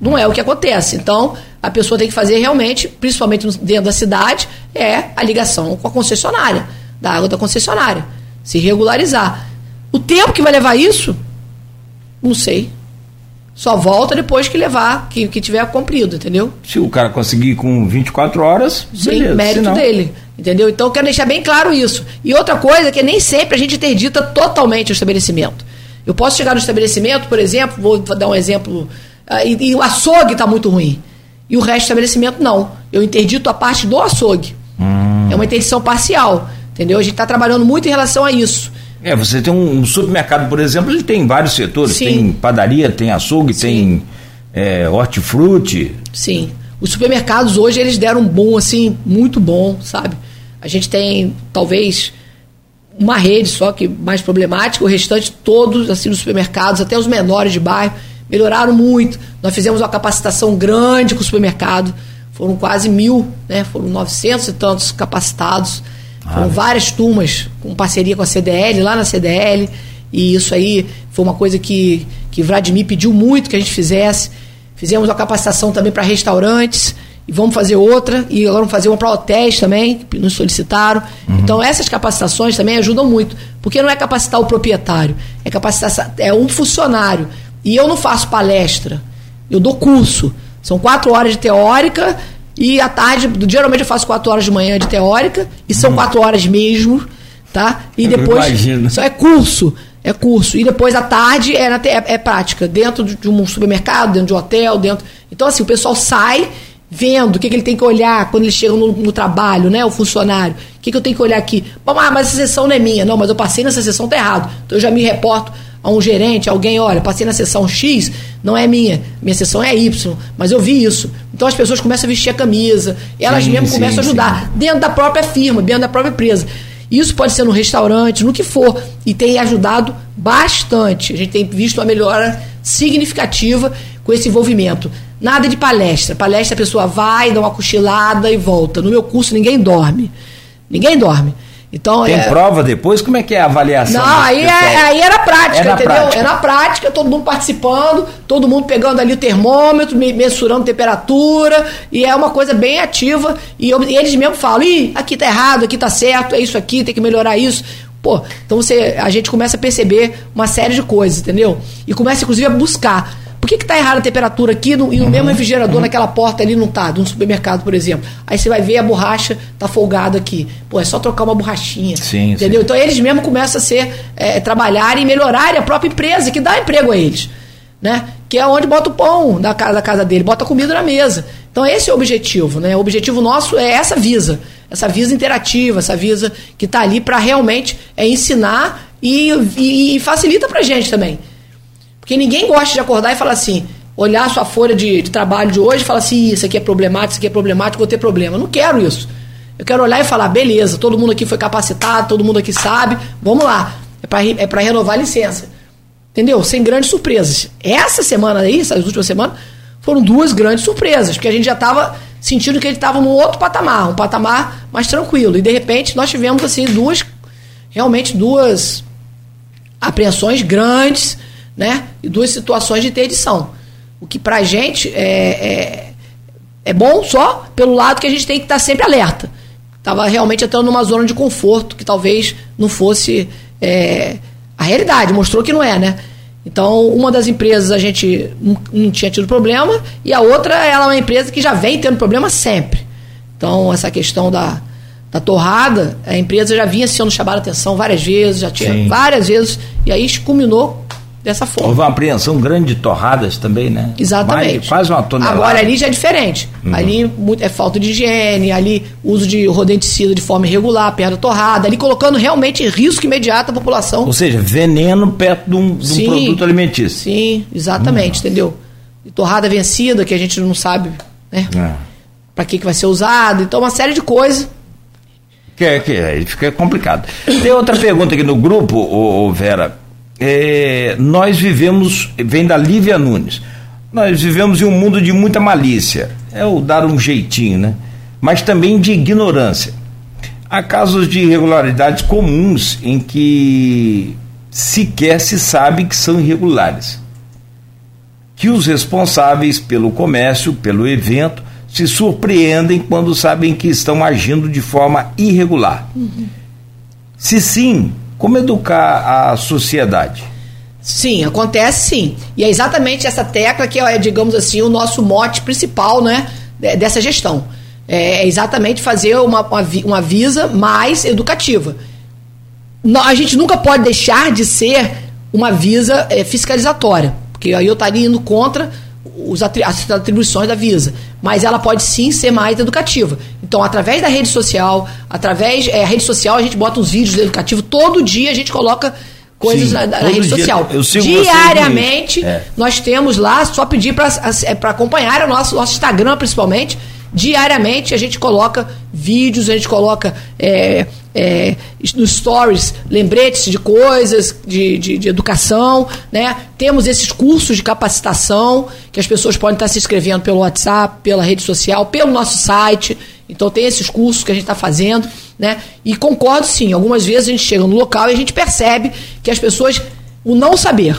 não é o que acontece. Então, a pessoa tem que fazer realmente, principalmente dentro da cidade, é a ligação com a concessionária, da água da concessionária. Se regularizar. O tempo que vai levar isso, não sei. Só volta depois que levar, que, que tiver cumprido, entendeu? Se o cara conseguir com 24 horas, Sim, beleza, mérito senão... dele. Entendeu? Então eu quero deixar bem claro isso. E outra coisa que nem sempre a gente interdita totalmente o estabelecimento. Eu posso chegar no estabelecimento, por exemplo, vou dar um exemplo, uh, e, e, o açougue está muito ruim. E o resto do estabelecimento não. Eu interdito a parte do açougue. Hum. É uma interdição parcial. Entendeu? A gente está trabalhando muito em relação a isso. É, você tem um, um, supermercado, por exemplo, ele tem vários setores. Sim. Tem padaria, tem açougue, Sim. tem é, hortifruti. Sim. Os supermercados hoje, eles deram um bom, assim, muito bom, sabe? A gente tem, talvez, uma rede só que mais problemática, o restante todos, assim, dos supermercados, até os menores de bairro, melhoraram muito. Nós fizemos uma capacitação grande com o supermercado, foram quase mil, né? Foram 900 e tantos capacitados foram várias turmas com parceria com a CDL, lá na CDL, e isso aí foi uma coisa que, que Vladimir pediu muito que a gente fizesse. Fizemos uma capacitação também para restaurantes, e vamos fazer outra, e agora vamos fazer uma para hotéis também, que nos solicitaram. Uhum. Então, essas capacitações também ajudam muito, porque não é capacitar o proprietário, é capacitar é um funcionário. E eu não faço palestra, eu dou curso. São quatro horas de teórica e à tarde, geralmente eu faço quatro horas de manhã de teórica, e são hum. quatro horas mesmo, tá? E depois. Só é curso. É curso. E depois à tarde é, na, é, é prática, dentro de um supermercado, dentro de um hotel, dentro. Então, assim, o pessoal sai vendo o que, que ele tem que olhar quando ele chega no, no trabalho, né? O funcionário. O que, que eu tenho que olhar aqui? Ah, mas essa sessão não é minha. Não, mas eu passei nessa sessão, tá errado. Então eu já me reporto a um gerente, alguém, olha, passei na sessão X, não é minha, minha sessão é Y, mas eu vi isso. Então as pessoas começam a vestir a camisa, elas sim, mesmas sim, começam a ajudar, sim. dentro da própria firma, dentro da própria empresa. Isso pode ser no restaurante, no que for, e tem ajudado bastante. A gente tem visto uma melhora significativa com esse envolvimento. Nada de palestra. Palestra a pessoa vai, dá uma cochilada e volta. No meu curso ninguém dorme. Ninguém dorme. Então, Tem é... prova depois? Como é que é a avaliação? Não, aí, é, aí era prática, é entendeu? Prática. Era prática, todo mundo participando, todo mundo pegando ali o termômetro, mensurando temperatura, e é uma coisa bem ativa. E, eu, e eles mesmo falam, ih, aqui tá errado, aqui tá certo, é isso aqui, tem que melhorar isso. Pô, então você, a gente começa a perceber uma série de coisas, entendeu? E começa, inclusive, a buscar. Por que, que tá errada a temperatura aqui no, e no uhum, mesmo refrigerador uhum. naquela porta ali não tá, de um supermercado, por exemplo? Aí você vai ver a borracha tá folgada aqui. Pô, é só trocar uma borrachinha. Sim, entendeu? Sim. Então eles mesmo começam a ser, é, trabalhar e melhorar a própria empresa, que dá emprego a eles. Né? Que é onde bota o pão da casa, da casa dele, bota a comida na mesa. Então esse é o objetivo, né? O objetivo nosso é essa visa, essa visa interativa, essa visa que está ali para realmente é ensinar e, e, e facilita para gente também. Porque ninguém gosta de acordar e falar assim, olhar sua folha de, de trabalho de hoje e falar assim, isso aqui é problemático, isso aqui é problemático, vou ter problema. Eu não quero isso. Eu quero olhar e falar, beleza, todo mundo aqui foi capacitado, todo mundo aqui sabe, vamos lá. É para é renovar a licença. Entendeu? Sem grandes surpresas. Essa semana aí, essas últimas semanas, foram duas grandes surpresas, porque a gente já estava sentindo que ele estava num outro patamar, um patamar mais tranquilo. E de repente nós tivemos assim duas, realmente duas apreensões grandes né? E duas situações de interdição. O que para a gente é, é, é, bom só pelo lado que a gente tem que estar tá sempre alerta. Estava realmente entrando numa zona de conforto que talvez não fosse é, a realidade, mostrou que não é, né? Então, uma das empresas a gente não, não tinha tido problema e a outra ela é uma empresa que já vem tendo problema sempre. Então, essa questão da, da torrada, a empresa já vinha sendo chamada a atenção várias vezes, já tinha Sim. várias vezes, e aí culminou dessa forma. Houve uma apreensão grande de torradas também, né? Exatamente. Mais, quase uma tonelada. Agora ali já é diferente. Uhum. Ali é falta de higiene, ali uso de rodenticida de forma irregular, perto da torrada, ali colocando realmente risco imediato à população. Ou seja, veneno perto de um, de um produto alimentício. Sim, exatamente, uhum. entendeu? E torrada vencida, que a gente não sabe, né? É. Para que, que vai ser usado. Então, uma série de coisas. Que, é, que aí fica complicado. Tem outra pergunta aqui no grupo, ô, ô Vera é, nós vivemos, vem da Lívia Nunes, nós vivemos em um mundo de muita malícia, é o dar um jeitinho, né? Mas também de ignorância. Há casos de irregularidades comuns em que sequer se sabe que são irregulares. Que os responsáveis pelo comércio, pelo evento, se surpreendem quando sabem que estão agindo de forma irregular. Uhum. Se sim, como educar a sociedade? Sim, acontece sim. E é exatamente essa tecla que é, digamos assim, o nosso mote principal né, dessa gestão. É exatamente fazer uma, uma visa mais educativa. A gente nunca pode deixar de ser uma visa é, fiscalizatória, porque aí eu estaria indo contra os as atribuições da Visa, mas ela pode sim ser mais educativa. Então, através da rede social, através é, a rede social a gente bota uns vídeos educativos todo dia a gente coloca coisas sim, na, na rede dia, social. Diariamente é. nós temos lá, só pedir para é, acompanhar o nosso, nosso Instagram principalmente. Diariamente a gente coloca vídeos, a gente coloca é, é, nos stories lembretes de coisas, de, de, de, educação, né? Temos esses cursos de capacitação que as pessoas podem estar se inscrevendo pelo WhatsApp, pela rede social, pelo nosso site. Então tem esses cursos que a gente está fazendo, né? E concordo sim, algumas vezes a gente chega no local e a gente percebe que as pessoas o não saber,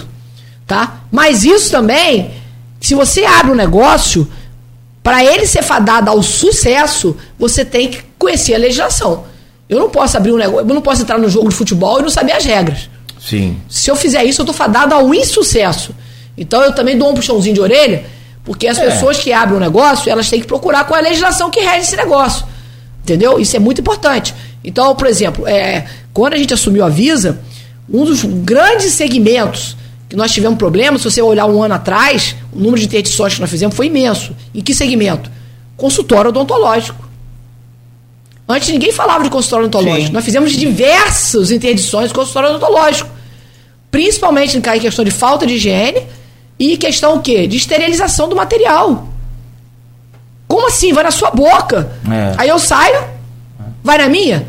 tá? Mas isso também, se você abre um negócio, para ele ser fadado ao sucesso, você tem que conhecer a legislação. Eu não posso abrir um negócio, eu não posso entrar no jogo de futebol e não saber as regras. Sim. Se eu fizer isso, eu estou fadado ao insucesso. Então eu também dou um puxãozinho de orelha, porque as é. pessoas que abrem um negócio, elas têm que procurar qual é a legislação que rege esse negócio. Entendeu? Isso é muito importante. Então, por exemplo, é, quando a gente assumiu a Visa, um dos grandes segmentos que nós tivemos problemas, se você olhar um ano atrás, o número de interdições que nós fizemos foi imenso. Em que segmento? Consultório odontológico. Antes ninguém falava de consultório odontológico. Sim. Nós fizemos diversas interdições de consultório odontológico. Principalmente em questão de falta de higiene e questão o quê? De esterilização do material. Como assim? Vai na sua boca. É. Aí eu saio, vai na minha.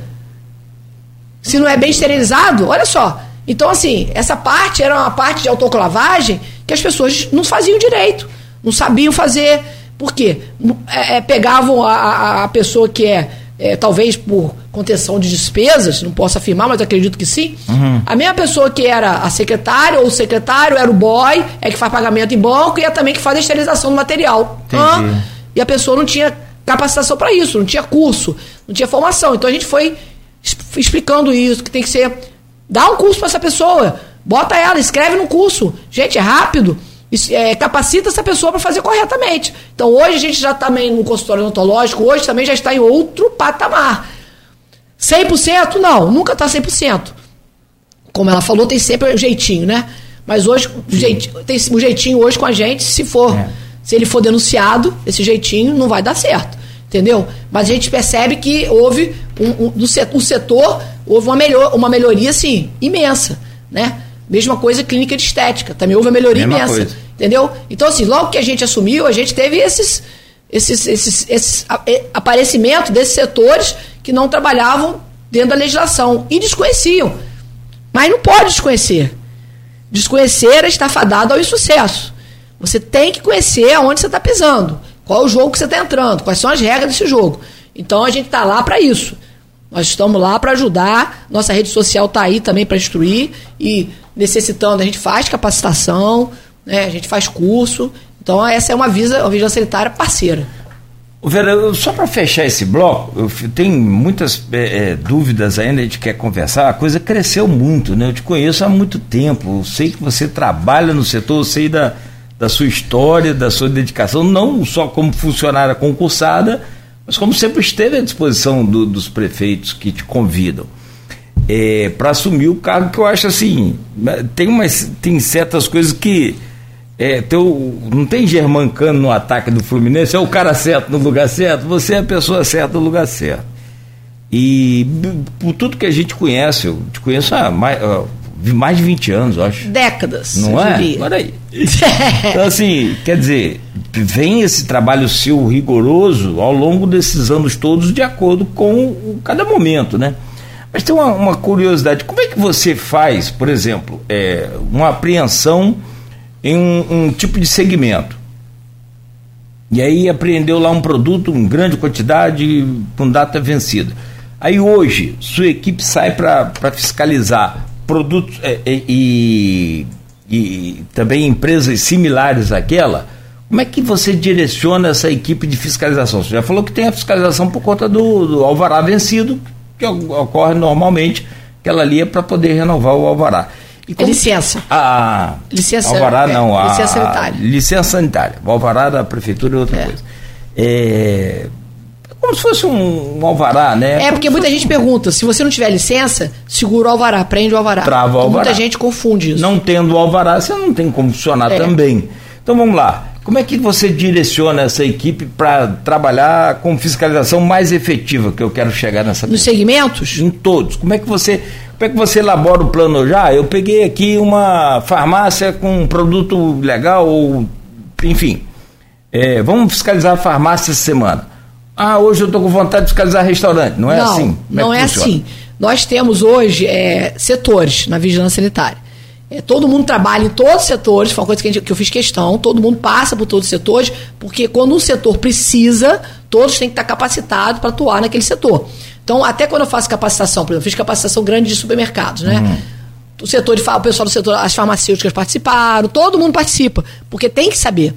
Se não é bem esterilizado, olha só. Então, assim, essa parte era uma parte de autoclavagem que as pessoas não faziam direito, não sabiam fazer. Por quê? É, é, pegavam a, a, a pessoa que é é, talvez por contenção de despesas, não posso afirmar, mas acredito que sim. Uhum. A mesma pessoa que era a secretária ou o secretário era o boy, é que faz pagamento em banco e é também que faz a esterilização do material. Ah, e a pessoa não tinha capacitação para isso, não tinha curso, não tinha formação. Então a gente foi explicando isso, que tem que ser. Dá um curso para essa pessoa, bota ela, escreve no curso. Gente, é rápido é, capacita essa pessoa para fazer corretamente. Então hoje a gente já está também no consultório odontológico, hoje também já está em outro patamar. 100% não, nunca está 100%. Como ela falou, tem sempre o jeitinho, né? Mas hoje tem o jeitinho hoje com a gente, se for, é. se ele for denunciado, esse jeitinho não vai dar certo. Entendeu? Mas a gente percebe que houve um, um, do setor, o setor houve uma, melhor, uma melhoria assim, imensa, né? Mesma coisa clínica de estética, também houve uma melhoria Mesma imensa. Coisa. Entendeu? Então, assim, logo que a gente assumiu, a gente teve esses, esses, esses, esses aparecimentos desses setores que não trabalhavam dentro da legislação e desconheciam. Mas não pode desconhecer. Desconhecer é estar fadado ao insucesso. Você tem que conhecer aonde você está pisando, qual é o jogo que você está entrando, quais são as regras desse jogo. Então a gente está lá para isso. Nós estamos lá para ajudar, nossa rede social está aí também para instruir e necessitando, a gente faz capacitação, né, a gente faz curso. Então essa é uma visa, uma vigilância sanitária parceira. Vera, só para fechar esse bloco, eu tenho muitas é, é, dúvidas ainda, a gente quer conversar. A coisa cresceu muito, né? Eu te conheço há muito tempo, eu sei que você trabalha no setor, eu sei da, da sua história, da sua dedicação, não só como funcionária concursada, mas como sempre esteve à disposição do, dos prefeitos que te convidam é, para assumir o cargo que eu acho assim, né, tem, umas, tem certas coisas que é, teu, não tem Germancano no ataque do Fluminense, é o cara certo no lugar certo, você é a pessoa certa no lugar certo. E por tudo que a gente conhece, eu te conheço há mais, mais de 20 anos, eu acho. Décadas. Não é? Diria. Olha aí. *laughs* então, assim, quer dizer, vem esse trabalho seu rigoroso ao longo desses anos todos, de acordo com cada momento, né? Mas tem uma, uma, curiosidade, como é que você faz, por exemplo, é, uma apreensão em um, um, tipo de segmento? E aí apreendeu lá um produto em grande quantidade com data vencida. Aí hoje, sua equipe sai para fiscalizar produtos é, é, e, e também empresas similares àquela. Como é que você direciona essa equipe de fiscalização? Você já falou que tem a fiscalização por conta do, do alvará vencido, que ocorre normalmente, aquela ali é para poder renovar o alvará. E como... licença. A, licença. Alvará é, não. A, licença sanitária. Licença sanitária. O alvará da prefeitura é outra é. coisa. É, como se fosse um, um, alvará, né? É, porque muita gente pergunta, se você não tiver licença, segura o alvará, prende o alvará. Trava o então, alvará. Muita gente confunde isso. Não tendo o alvará, você não tem como funcionar é. também. Então vamos lá. Como é que você direciona essa equipe para trabalhar com fiscalização mais efetiva que eu quero chegar nessa Nos segmentos? Em todos. Como é que você como é que você elabora o plano já? Eu peguei aqui uma farmácia com um produto legal ou enfim. É, vamos fiscalizar a farmácia essa semana. Ah, hoje eu estou com vontade de fiscalizar restaurante. Não é não, assim? Como é não é, é assim. Nós temos hoje é, setores na vigilância sanitária. É, todo mundo trabalha em todos os setores, foi uma coisa que, gente, que, eu fiz questão, todo mundo passa por todos os setores, porque quando um setor precisa, todos têm que estar capacitados para atuar naquele setor. Então, até quando eu faço capacitação, por exemplo, fiz capacitação grande de supermercados, né? Uhum. O setor de o pessoal do setor, as farmacêuticas participaram, todo mundo participa, porque tem que saber,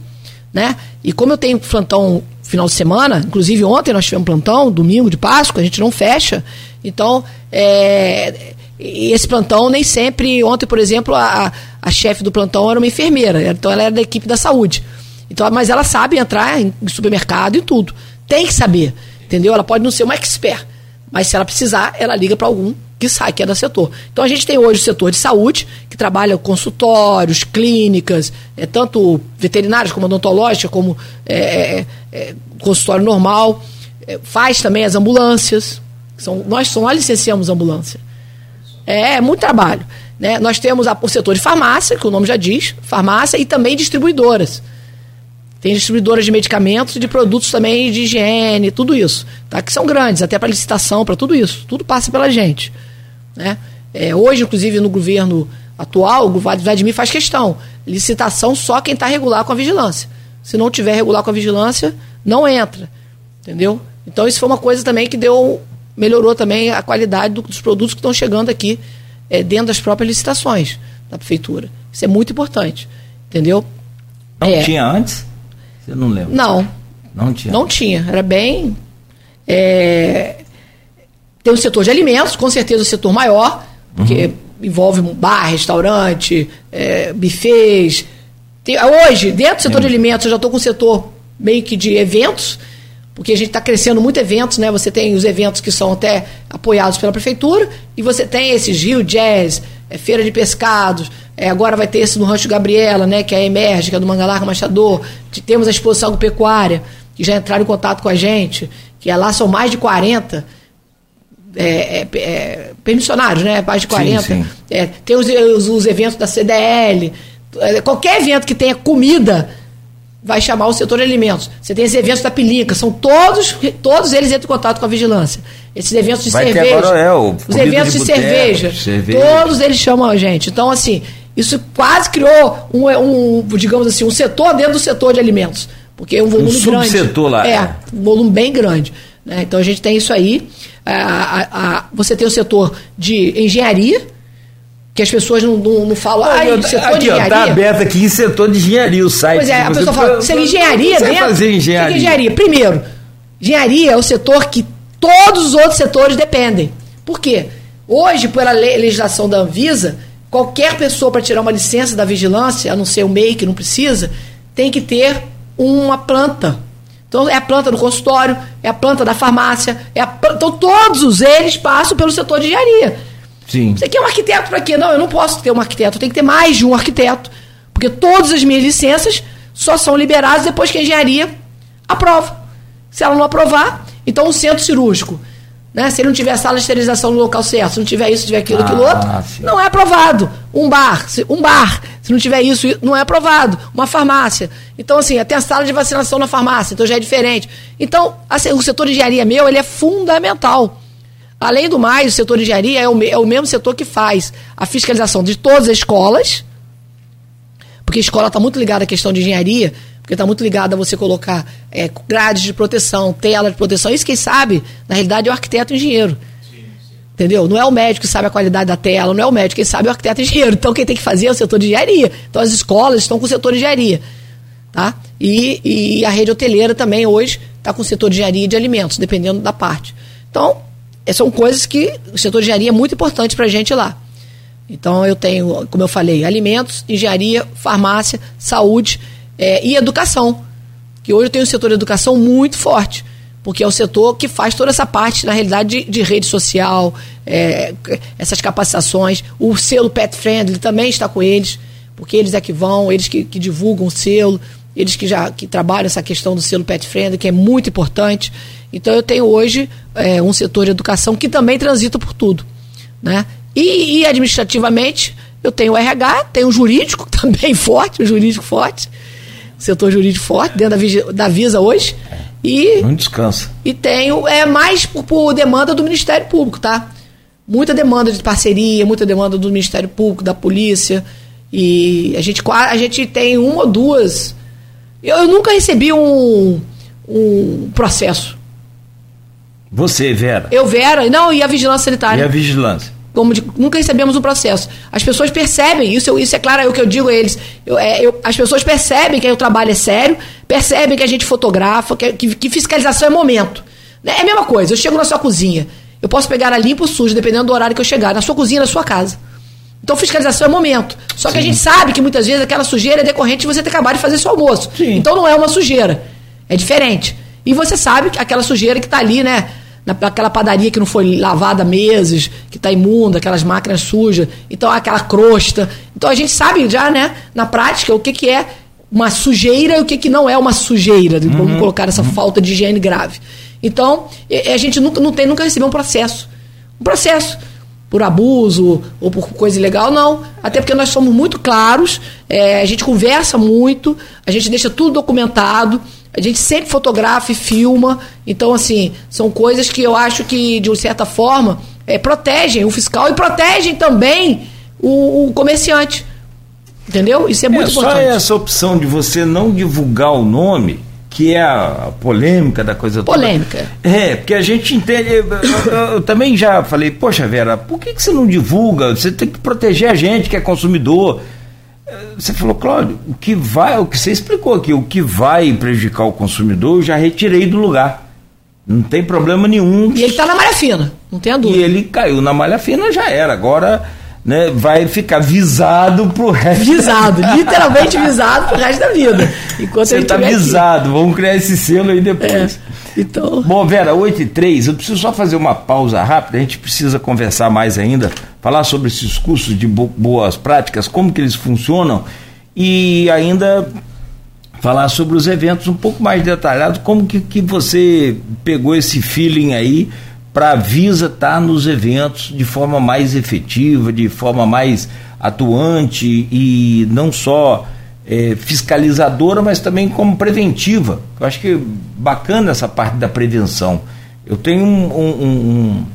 né? E como eu tenho plantão final de semana, inclusive ontem nós tivemos plantão, domingo de Páscoa, a gente não fecha, então é, esse plantão nem sempre. Ontem, por exemplo, a, a chefe do plantão era uma enfermeira, então ela era da equipe da saúde. Então, mas ela sabe entrar em supermercado e tudo. Tem que saber, entendeu? Ela pode não ser uma expert, mas se ela precisar, ela liga para algum que sai, que é do setor. Então a gente tem hoje o setor de saúde, que trabalha consultórios, clínicas, é, tanto veterinários como odontológica, como é, é, é consultório normal. É, faz também as ambulâncias. São, nós só licenciamos ambulância. É, é muito trabalho. Né? Nós temos a, o setor de farmácia, que o nome já diz, farmácia, e também distribuidoras. Tem distribuidoras de medicamentos e de produtos também de higiene, tudo isso. Tá? Que são grandes, até para licitação, para tudo isso. Tudo passa pela gente. Né? É, hoje, inclusive, no governo atual, o Vladimir faz questão. Licitação só quem está regular com a vigilância. Se não tiver regular com a vigilância, não entra. Entendeu? Então isso foi uma coisa também que deu melhorou também a qualidade do, dos produtos que estão chegando aqui é, dentro das próprias licitações da prefeitura. Isso é muito importante, entendeu? Não é, tinha antes? Você não lembra? Não. Não tinha? Não tinha. Era bem... É, tem o setor de alimentos, com certeza o setor maior, porque uhum. envolve bar, restaurante, é, buffets. Tem, hoje, dentro do setor de alimentos, eu já estou com o setor meio que de eventos, porque a gente está crescendo muito eventos, né? Você tem os eventos que são até apoiados pela prefeitura, e você tem esses Rio Jazz, é, Feira de Pescados, é, agora vai ter esse no Rancho Gabriela, né? Que é a Emerge, que é do Mangalarca Machador. Temos a exposição agropecuária, que já entraram em contato com a gente, que é lá são mais de 40 é, é, é, permissionários, né? Mais de 40. Sim, sim. É, tem os, os, os, eventos da CDL. É, qualquer evento que tenha comida vai chamar o setor de alimentos. Você tem esses eventos da Pelica, são todos, todos eles entram em contato com a vigilância. Esses eventos de vai cerveja. Agora é, o os eventos de, de cerveja, cerveja, todos eles chamam a gente. Então, assim, isso quase criou um, um, digamos assim, um setor dentro do setor de alimentos. Porque é um volume um grande. Setor lá. É, um volume bem grande. Né? Então a gente tem isso aí. A, a, a, você tem o setor de engenharia, que as pessoas não, não, não falam, ah, eu, setor aqui, de engenharia. Está aberto aqui em setor de engenharia o site. Pois é, a pessoa fala, você é engenharia você dentro? fazer engenharia. É engenharia? Primeiro, engenharia é o setor que todos os outros setores dependem. Por quê? Hoje, pela legislação da Anvisa, qualquer pessoa para tirar uma licença da vigilância, a não ser o MEI que não precisa, tem que ter uma planta. Então é a planta do consultório, é a planta da farmácia, é a, então todos eles passam pelo setor de engenharia. Sim. Você quer um arquiteto para quê? Não, eu não posso ter um arquiteto, tenho que ter mais de um arquiteto. Porque todas as minhas licenças só são liberadas depois que a engenharia aprova. Se ela não aprovar, então o centro cirúrgico, né? Se ele não tiver sala de esterilização no local certo, se não tiver isso, se tiver aquilo, ah, aquilo outro, sim. não é aprovado. Um bar, se, um bar, se não tiver isso, não é aprovado. Uma farmácia. Então, assim, até a sala de vacinação na farmácia, então já é diferente. Então, assim, o setor de engenharia meu, ele é fundamental. Além do mais, o setor de engenharia é o, é o mesmo setor que faz a fiscalização de todas as escolas, porque a escola está muito ligada à questão de engenharia, porque está muito ligada a você colocar é, grades de proteção, tela de proteção. Isso quem sabe, na realidade, é o arquiteto e o engenheiro. Entendeu? Não é o médico que sabe a qualidade da tela, não é o médico, quem sabe é o arquiteto engenheiro. Então quem tem que fazer é o setor de engenharia. Então as escolas estão com o setor de engenharia. Tá? E, e a rede hoteleira também hoje está com o setor de engenharia de alimentos, dependendo da parte. Então, são coisas que o setor de engenharia é muito importante para a gente lá. Então eu tenho, como eu falei, alimentos, engenharia, farmácia, saúde é, e educação. Que hoje eu tenho um setor de educação muito forte porque é o setor que faz toda essa parte, na realidade, de, de rede social, é, essas capacitações. O selo Pet Friendly também está com eles, porque eles é que vão, eles que, que divulgam o selo, eles que já que trabalham essa questão do selo Pet Friendly, que é muito importante. Então eu tenho hoje é, um setor de educação que também transita por tudo. Né? E, e administrativamente, eu tenho o RH, tenho o jurídico *laughs* também forte, o jurídico forte, setor jurídico forte, dentro da, da Visa hoje. E, não descansa. E tenho, é mais por, por, demanda do Ministério Público, tá? Muita demanda de parceria, muita demanda do Ministério Público, da polícia. E a gente, a gente tem uma ou duas. Eu, eu nunca recebi um, um processo. Você, Vera? Eu, Vera, não, e a vigilância sanitária. E a vigilância? Como de, nunca recebemos um processo. As pessoas percebem, isso, isso é claro, é o que eu digo a eles. Eu, é, eu, as pessoas percebem que o trabalho é sério, percebem que a gente fotografa, que, que, que, fiscalização é momento. É a mesma coisa, eu chego na sua cozinha, eu posso pegar a limpa ou suja, dependendo do horário que eu chegar, na sua cozinha, na sua casa. Então, fiscalização é momento. Só Sim. que a gente sabe que muitas vezes aquela sujeira é decorrente de você ter acabado de fazer seu almoço. Sim. Então, não é uma sujeira. É diferente. E você sabe que aquela sujeira que está ali, né? Naquela padaria que não foi lavada há meses, que está imunda, aquelas máquinas sujas, então aquela crosta. Então a gente sabe já, né, na prática, o que, que é uma sujeira e o que, que não é uma sujeira, uhum. vamos colocar essa uhum. falta de higiene grave. Então, a gente nunca, não tem, nunca recebeu um processo. Um processo por abuso ou por coisa ilegal, não. Até porque nós somos muito claros, é, a gente conversa muito, a gente deixa tudo documentado. A gente sempre fotografa e filma. Então, assim, são coisas que eu acho que, de certa forma, é, protegem o fiscal e protegem também o, o comerciante. Entendeu? Isso é muito é, importante. Só essa opção de você não divulgar o nome, que é a polêmica da coisa polêmica. toda. Polêmica. É, porque a gente entende. Eu, eu, eu, também já falei, poxa, Vera, por que, que você não divulga? Você tem que proteger a gente que é consumidor. Você falou, Cláudio, o que vai, o que você explicou aqui, o que vai prejudicar o consumidor, eu já retirei do lugar. Não tem problema nenhum. E ele está na malha fina, não tem a dúvida. E ele caiu na malha fina, já era. Agora né, vai ficar visado pro resto. Visado, literalmente visado pro resto da vida. Enquanto Você está visado, aqui. vamos criar esse selo aí depois. É, então... Bom, Vera, 8 e 3, eu preciso só fazer uma pausa rápida, a gente precisa conversar mais ainda, falar sobre esses cursos de bo boas práticas, como que eles funcionam e ainda falar sobre os eventos um pouco mais detalhado, como que, que você pegou esse feeling aí para a Visa estar tá nos eventos de forma mais efetiva, de forma mais atuante e não só é, fiscalizadora, mas também como preventiva. Eu acho que bacana essa parte da prevenção. Eu tenho um, um, um,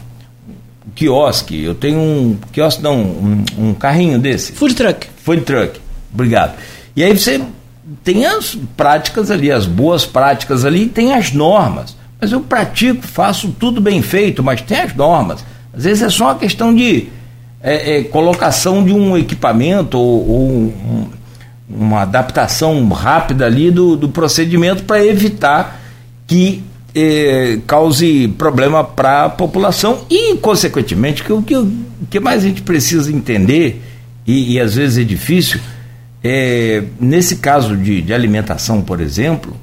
um quiosque, eu tenho um quiosque, não, um, um carrinho desse. Food truck. Food truck, obrigado. E aí você tem as práticas ali, as boas práticas ali, e tem as normas. Mas eu pratico, faço tudo bem feito, mas tem as normas. Às vezes é só uma questão de é, é, colocação de um equipamento ou, ou um, uma adaptação rápida ali do, do procedimento para evitar que é, cause problema para a população e, consequentemente, que o que, que mais a gente precisa entender, e, e às vezes é difícil, é, nesse caso de, de alimentação, por exemplo,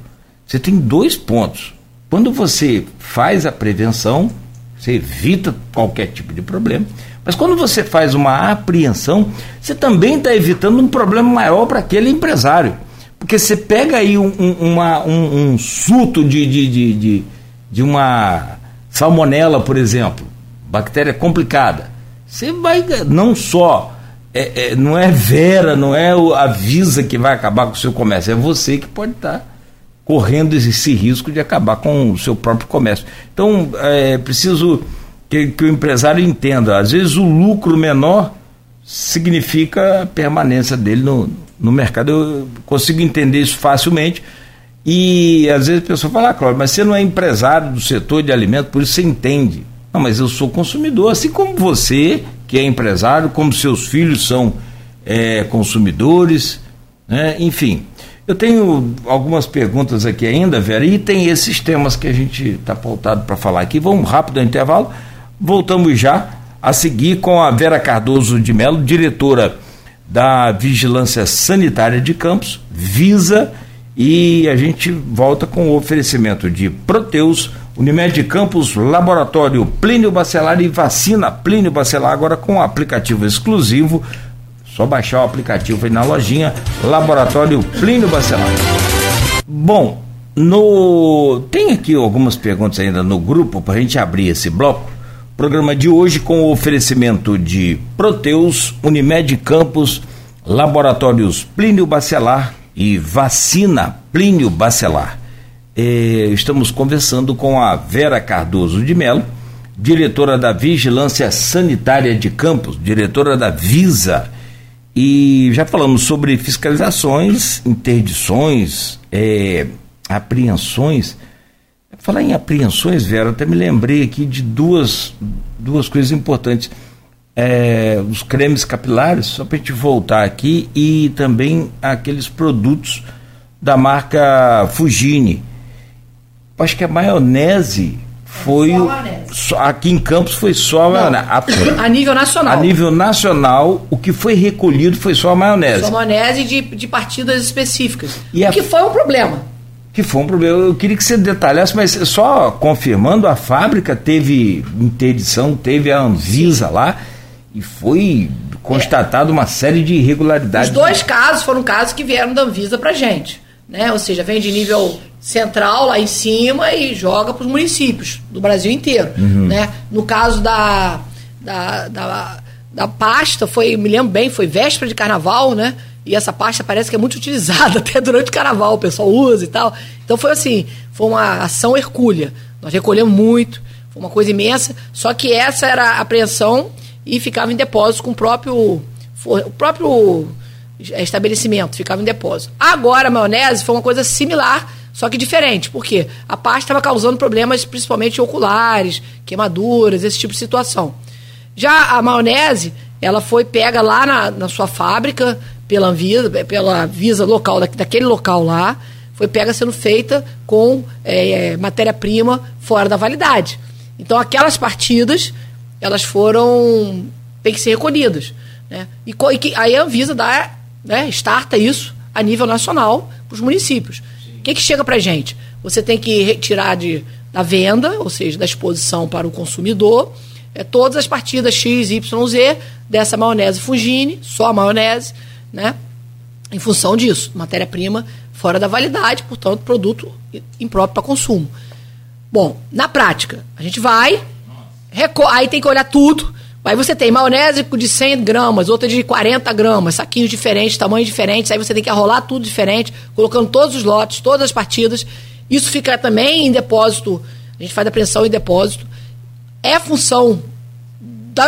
você tem dois pontos. Quando você faz a prevenção, você evita qualquer tipo de problema. Mas quando você faz uma apreensão, você também está evitando um problema maior para aquele empresário. Porque você pega aí um, um, uma, um, um surto de, de, de, de, de uma salmonela, por exemplo, bactéria complicada. Você vai não só é, é, não é Vera, não é a Visa que vai acabar com o seu comércio, é você que pode estar tá correndo esse risco de acabar com o seu próprio comércio. Então, é preciso que, que o empresário entenda. Às vezes o lucro menor significa a permanência dele no, no mercado. Eu consigo entender isso facilmente. E às vezes a pessoa fala, ah, Cláudio, mas você não é empresário do setor de alimentos, por isso você entende. Não, mas eu sou consumidor, assim como você, que é empresário, como seus filhos são é, consumidores, né? enfim. Eu tenho algumas perguntas aqui ainda, Vera, e tem esses temas que a gente está pautado para falar aqui. Vamos rápido ao intervalo. Voltamos já a seguir com a Vera Cardoso de Melo, diretora da Vigilância Sanitária de Campos, Visa, e a gente volta com o oferecimento de Proteus, Unimed Campos, Laboratório Plínio Bacelar e Vacina Plínio Bacelar, agora com um aplicativo exclusivo só baixar o aplicativo aí na lojinha Laboratório Plínio Bacelar. Bom, no tem aqui algumas perguntas ainda no grupo para a gente abrir esse bloco. Programa de hoje com o oferecimento de Proteus, Unimed Campos, Laboratórios Plínio Bacelar e Vacina Plínio Bacelar. Eh, estamos conversando com a Vera Cardoso de Melo, diretora da Vigilância Sanitária de Campos, diretora da Visa e já falamos sobre fiscalizações, interdições, é, apreensões. Falar em apreensões, Vera, até me lembrei aqui de duas, duas coisas importantes. É, os cremes capilares, só para a gente voltar aqui, e também aqueles produtos da marca Fugini. Acho que a maionese foi só, aqui em Campos foi só a maionese. A, *coughs* a, nível nacional. A nível nacional, o que foi recolhido foi só a maionese. Só maionese de, de partidas específicas. E o a, que foi um problema. Que foi um problema. Eu queria que você detalhasse, mas só confirmando, a fábrica teve interdição, teve a Anvisa lá e foi constatado é. uma série de irregularidades. Os dois casos foram casos que vieram da Anvisa pra gente. Né? Ou seja, vem de nível central lá em cima e joga para os municípios do Brasil inteiro. Uhum. Né? No caso da, da, da, da, pasta, foi, me lembro bem, foi véspera de carnaval, né? E essa pasta parece que é muito utilizada *laughs* até durante o carnaval, o pessoal usa e tal. Então foi assim, foi uma ação hercúlea. Nós recolhemos muito, foi uma coisa imensa, só que essa era a apreensão e ficava em depósito com o próprio, o próprio estabelecimento, ficava em depósito. Agora a maionese foi uma coisa similar só que diferente, porque a pasta estava causando problemas principalmente oculares, queimaduras, esse tipo de situação. Já a maionese, ela foi pega lá na, na sua fábrica, pela Anvisa, pela Visa local, daquele local lá, foi pega sendo feita com é, matéria-prima fora da validade. Então aquelas partidas, elas foram, tem que ser recolhidas. Né? E, e aí a Anvisa dá, né, starta isso a nível nacional para os municípios. O que, que chega para gente? Você tem que retirar de, da venda, ou seja, da exposição para o consumidor, é, todas as partidas X, Y, Z dessa maionese Fugine, só a maionese, né? Em função disso, matéria-prima fora da validade, portanto, produto impróprio para consumo. Bom, na prática, a gente vai, aí tem que olhar tudo, Aí você tem maionese de 100 gramas, outra de 40 gramas, saquinhos diferentes, tamanhos diferentes. Aí você tem que arrolar tudo diferente, colocando todos os lotes, todas as partidas. Isso fica também em depósito. A gente faz apreensão em depósito. É função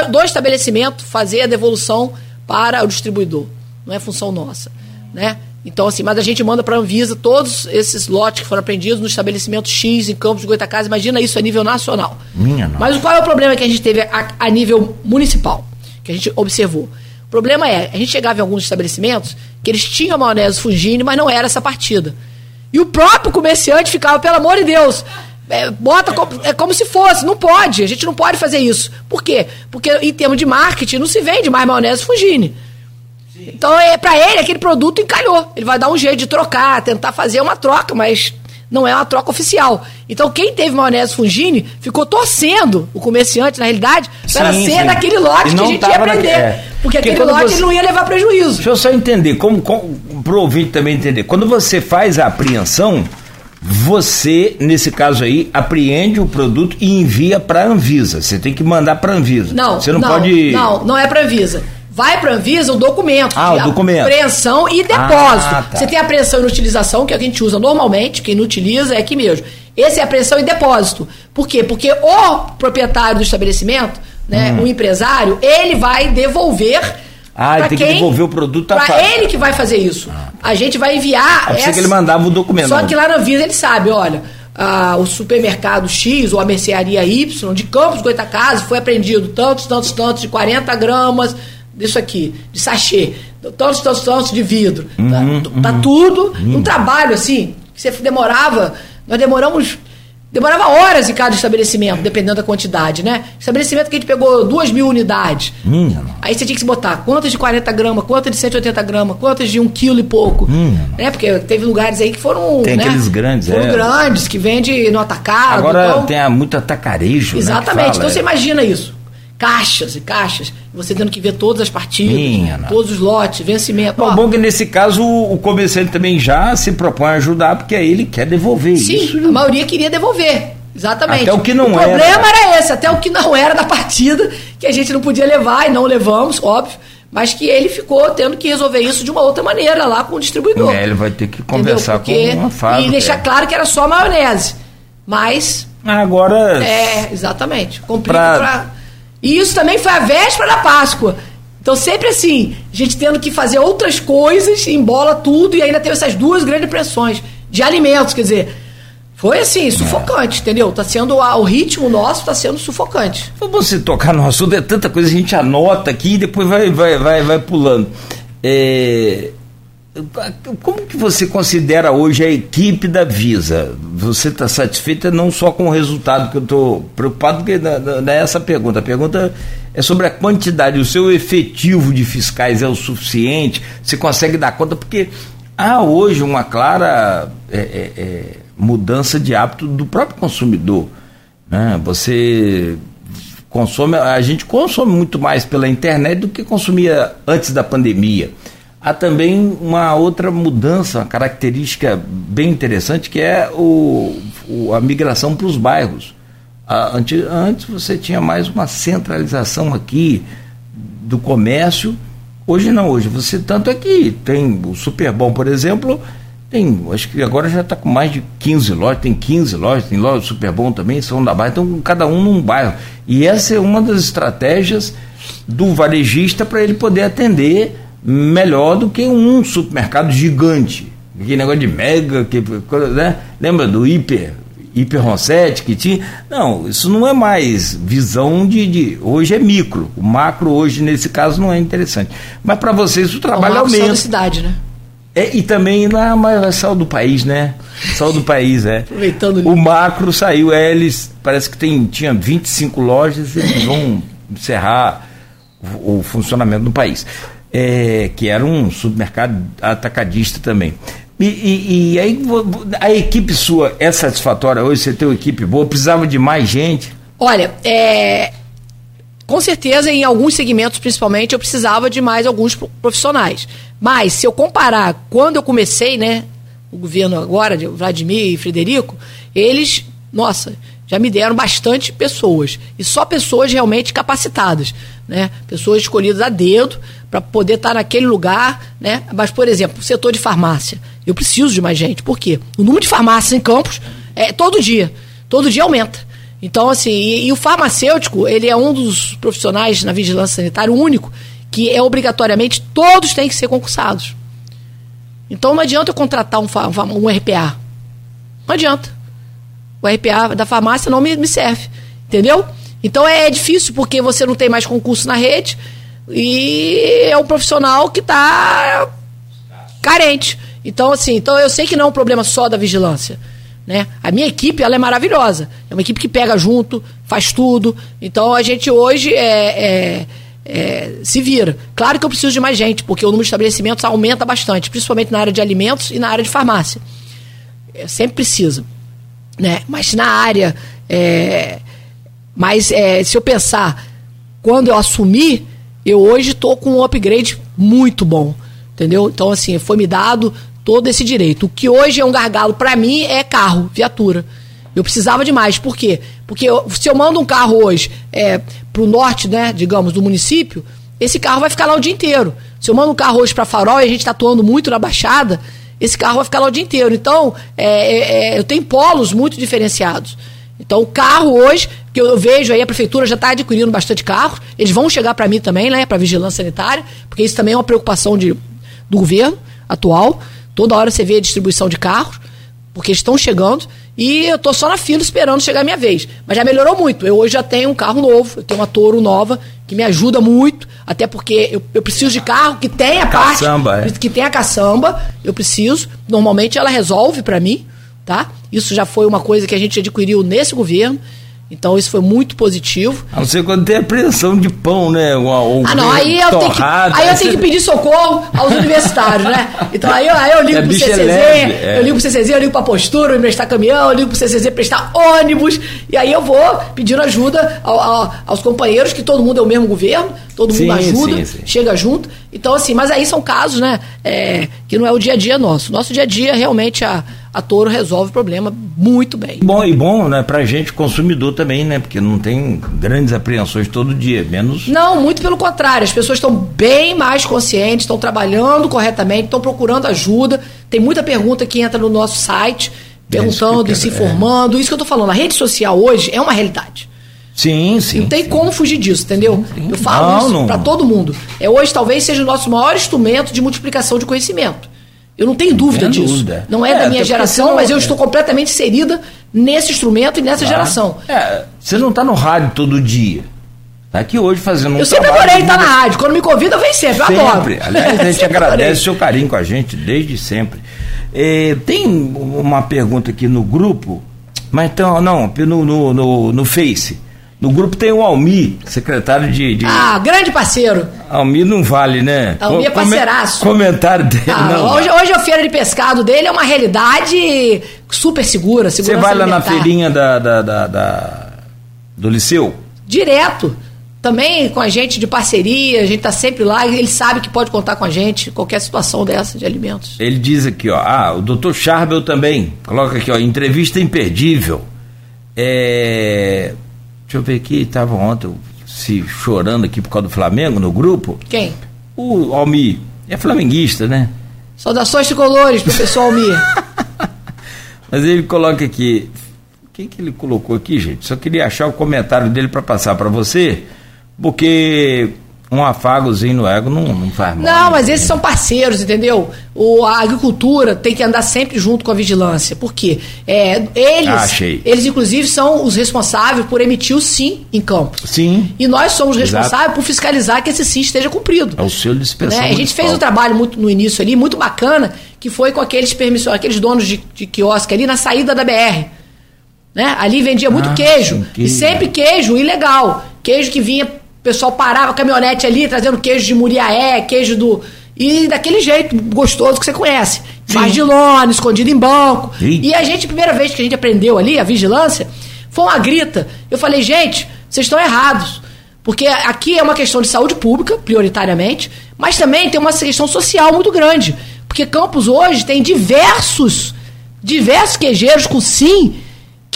do estabelecimento fazer a devolução para o distribuidor. Não é função nossa. Né? Então, assim, mas a gente manda para a Anvisa todos esses lotes que foram apreendidos no estabelecimento X em Campos de Goitacazes. Imagina isso a nível nacional. Minha nossa. Mas qual é o problema que a gente teve a, a, nível municipal? Que a gente observou. O problema é, a gente chegava em alguns estabelecimentos que eles tinham maionese fungine, mas não era essa partida. E o próprio comerciante ficava, pelo amor de Deus, é, bota como, é como se fosse, não pode, a gente não pode fazer isso. Por quê? Porque em termos de marketing não se vende mais maionese fungine. Então, é, para ele, aquele produto encalhou. Ele vai dar um jeito de trocar, tentar fazer uma troca, mas não é uma troca oficial. Então, quem teve maionese Fungini ficou torcendo o comerciante, na realidade, para ser sim. daquele lote que a gente ia aprender. É. Porque, porque aquele lote você... não ia levar prejuízo. Deixa eu só entender, como, como para o ouvinte também entender. Quando você faz a apreensão, você, nesse caso aí, apreende o produto e envia para a Anvisa. Você tem que mandar para a Anvisa. Não, você não, não pode. Não, não é para a Anvisa vai para a Anvisa o documento ah, o documento. apreensão e depósito. Ah, tá. Você tem a apreensão e utilização, que é o que a gente usa normalmente, quem não utiliza é aqui mesmo. Esse é a apreensão e depósito. Por quê? Porque o proprietário do estabelecimento, né, hum. o empresário, ele vai devolver ah, ele tem quem? que devolver o produto à Para ele que vai fazer isso. Ah. A gente vai enviar. Ah, essa... que ele mandava o documento. Só que lá na Anvisa ele sabe, olha, ah, o supermercado X ou a mercearia Y de Campos Goitacazes foi apreendido tantos, tantos, tantos de 40 gramas disso aqui, de sachê, tantos, tantos, tantos de vidro. Tá, uhum, tá, uhum. tá tudo. Uhum. Um trabalho assim, que você demorava. Nós demoramos Demorava horas em cada estabelecimento, dependendo da quantidade, né? Estabelecimento que a gente pegou duas mil unidades. Hum, aí você tinha que botar quantas de 40 gramas, quantas de 180 gramas, quantas de um quilo e pouco. Hum, né? Porque teve lugares aí que foram. Tem né? aqueles grandes, Foram é. grandes, que vende no atacado. Agora então... tem muito atacarejo. Né, Exatamente. Né, então você imagina isso caixas e caixas, você tendo que ver todas as partidas, Minha, todos os lotes, vencimento. Bom, bom que nesse caso o comerciante também já se propõe a ajudar, porque aí ele quer devolver Sim, isso. a maioria queria devolver. Exatamente. Até o que não o era. O problema era esse, até o que não era da partida, que a gente não podia levar e não levamos, óbvio. Mas que ele ficou tendo que resolver isso de uma outra maneira lá com o distribuidor. É, ele vai ter que conversar Porque, com uma fábrica. E deixar claro que era só maionese. Mas. Agora. É, exatamente. Complica pra... pra e isso também foi a véspera da Páscoa. Então, sempre assim, a gente tendo que fazer outras coisas, embola tudo, e ainda teve essas duas grandes pressões de alimentos, quer dizer. Foi assim, sufocante, é. entendeu? Tá sendo o ritmo nosso está sendo sufocante. Vamos você tocar no assunto, é tanta coisa a gente anota aqui e depois vai, vai, vai, vai pulando. É, como que você considera hoje a equipe da Visa? Você está satisfeita não só com o resultado, que eu estou preocupado, porque não é essa a pergunta. A pergunta é sobre a quantidade. O seu efetivo de fiscais é o suficiente? Você consegue dar conta? Porque há hoje uma clara é, é, é, mudança de hábito do próprio consumidor. Né? Você consome, a gente consome muito mais pela internet do que consumia antes da pandemia há também uma outra mudança, uma característica bem interessante, que é o, o a migração para os bairros. antes, antes você tinha mais uma centralização aqui do comércio, hoje não, hoje você tanto é tem o Super Bom, por exemplo, tem, acho que agora já está com mais de 15 lojas, tem 15 lojas, tem loja Super Bom também, são da bairro, então cada um num bairro. E essa é uma das estratégias do varejista para ele poder atender melhor do que um supermercado gigante. Aquele negócio de mega, que, né? lembra do hiper, hiper Ronset que tinha? Não, isso não é mais visão de, de, Hoje é micro. O macro, hoje, nesse caso, não é interessante. Mas para vocês o trabalho o aumenta. da cidade, né? É, e também na mas saiu do país, né? Saiu do país, é. Aproveitando o macro saiu, é, eles parece que tem, tinha 25 lojas, eles vão encerrar o, o funcionamento do país é, que era um supermercado atacadista também. E, e, e, aí a equipe sua é satisfatória hoje? Você tem uma equipe boa? Precisava de mais gente? Olha, é, com certeza em alguns segmentos principalmente eu precisava de mais alguns profissionais. Mas se eu comparar quando eu comecei, né, o governo agora de Vladimir e Frederico, eles, nossa, já me deram bastante pessoas e só pessoas realmente capacitadas, né? Pessoas escolhidas a dedo para poder estar tá naquele lugar, né? Mas, por exemplo, o setor de farmácia, eu preciso de mais gente. Por quê? O número de farmácias em campos é todo dia, todo dia aumenta. Então, assim, e, e o farmacêutico, ele é um dos profissionais na vigilância sanitária único que é obrigatoriamente todos têm que ser concursados. Então não adianta eu contratar um, um RPA. Não adianta. O RPA da farmácia não me, me serve. Entendeu? Então é, é difícil porque você não tem mais concurso na rede e é um profissional que está carente. Então, assim, então eu sei que não é um problema só da vigilância. Né? A minha equipe ela é maravilhosa. É uma equipe que pega junto, faz tudo. Então a gente hoje é, é, é, se vira. Claro que eu preciso de mais gente, porque o número de estabelecimentos aumenta bastante, principalmente na área de alimentos e na área de farmácia. É, sempre precisa. Né? Mas na área. É, mas é, se eu pensar, quando eu assumir, eu hoje estou com um upgrade muito bom, entendeu? Então, assim, foi me dado todo esse direito. O que hoje é um gargalo para mim é carro, viatura. Eu precisava de mais. Por quê? Porque eu, se eu mando um carro hoje é, para o norte, né, digamos, do município, esse carro vai ficar lá o dia inteiro. Se eu mando um carro hoje para Farol e a gente está atuando muito na Baixada, esse carro vai ficar lá o dia inteiro. Então, é, é, é eu tenho polos muito diferenciados. Então, o carro hoje, que eu vejo aí, a prefeitura já está adquirindo bastante carros, eles vão chegar para mim também, né, para vigilância sanitária, porque isso também é uma preocupação de, do governo atual. Toda hora você vê a distribuição de carros, porque eles estão chegando. E eu tô só na fila esperando chegar a minha vez. Mas já melhorou muito. Eu hoje já tenho um carro novo, eu tenho uma Toro nova, que me ajuda muito, até porque eu, eu preciso de carro que tenha parte. Caçamba, é. Que tenha caçamba, eu preciso. Normalmente ela resolve para mim, tá? Isso já foi uma coisa que a gente adquiriu nesse governo. Então isso foi muito positivo. A não ser quando tem apreensão de pão, né? Um ah, não, aí eu, tenho que, aí eu tenho que pedir socorro aos universitários, né? Então aí, aí eu ligo é, pro CCZ, é. eu ligo pro CCZ, eu ligo pra postura, eu emprestar caminhão, eu ligo pro CCZ prestar ônibus, e aí eu vou pedindo ajuda ao, ao, aos companheiros, que todo mundo é o mesmo governo, todo mundo sim, ajuda, sim, sim. chega junto. Então, assim, mas aí são casos, né? É, que não é o dia a dia nosso. Nosso dia a dia, realmente, a a Toro resolve o problema muito bem. Bom, e bom, né, pra gente consumidor também, né? Porque não tem grandes apreensões todo dia, menos. Não, muito pelo contrário. As pessoas estão bem mais conscientes, estão trabalhando corretamente, estão procurando ajuda. Tem muita pergunta que entra no nosso site, perguntando e se informando. É. Isso que eu tô falando, a rede social hoje é uma realidade. Sim, sim. Não tem sim. como fugir disso, entendeu? Sim, Eu falo não, isso para todo mundo. É hoje talvez seja o nosso maior instrumento de multiplicação de conhecimento. Eu não tenho dúvida não disso. Dúvida. Não é, é da minha geração, mas eu é. estou completamente inserida nesse instrumento e nessa claro. geração. É, você não está no rádio todo dia. Está aqui hoje fazendo um Eu sempre adorei estar na rádio. Quando me convida, venho sempre. Eu sempre. Adoro. Aliás, a gente *laughs* agradece o seu carinho com a gente desde sempre. É, tem uma pergunta aqui no grupo, mas então, não, no, no, no, no Face. No grupo tem o Almi, secretário de, de... Ah, grande parceiro. Almi não vale, né? Almi é parceiraço. Comentário dele, ah, não. Hoje, hoje a feira de pescado dele é uma realidade super segura, Você vai lá na feirinha da, da, da, da, do Liceu? Direto. Também com a gente de parceria, a gente tá sempre lá, ele sabe que pode contar com a gente, qualquer situação dessa de alimentos. Ele diz aqui, ó, ah, o doutor Charbel também, coloca aqui, ó, entrevista imperdível. É Deixa eu ver aqui, estava ontem se chorando aqui por causa do Flamengo no grupo. Quem? O Almi. É flamenguista, né? Saudações tricolores, professor Almi. *laughs* Mas ele coloca aqui. O que, que ele colocou aqui, gente? Só queria achar o comentário dele para passar para você, porque um afagozinho no ego não, não faz mal. Não, mas esses são parceiros, entendeu? O, a agricultura tem que andar sempre junto com a vigilância. Por quê? É, eles, ah, eles, inclusive, são os responsáveis por emitir o sim em campo. Sim. E nós somos responsáveis por fiscalizar que esse sim esteja cumprido. É o seu dispensão. Né? A gente fez um trabalho muito no início ali, muito bacana, que foi com aqueles permissões, aqueles donos de, de quiosque ali na saída da BR. Né? Ali vendia muito ah, queijo. E sempre queijo ilegal. Queijo que vinha pessoal parava a caminhonete ali, trazendo queijo de Muriaé, queijo do. E daquele jeito gostoso que você conhece. Mais de lona, escondido em banco. Sim. E a gente, primeira vez que a gente aprendeu ali, a vigilância, foi uma grita. Eu falei, gente, vocês estão errados. Porque aqui é uma questão de saúde pública, prioritariamente, mas também tem uma questão social muito grande. Porque Campos hoje tem diversos, diversos queijeiros com sim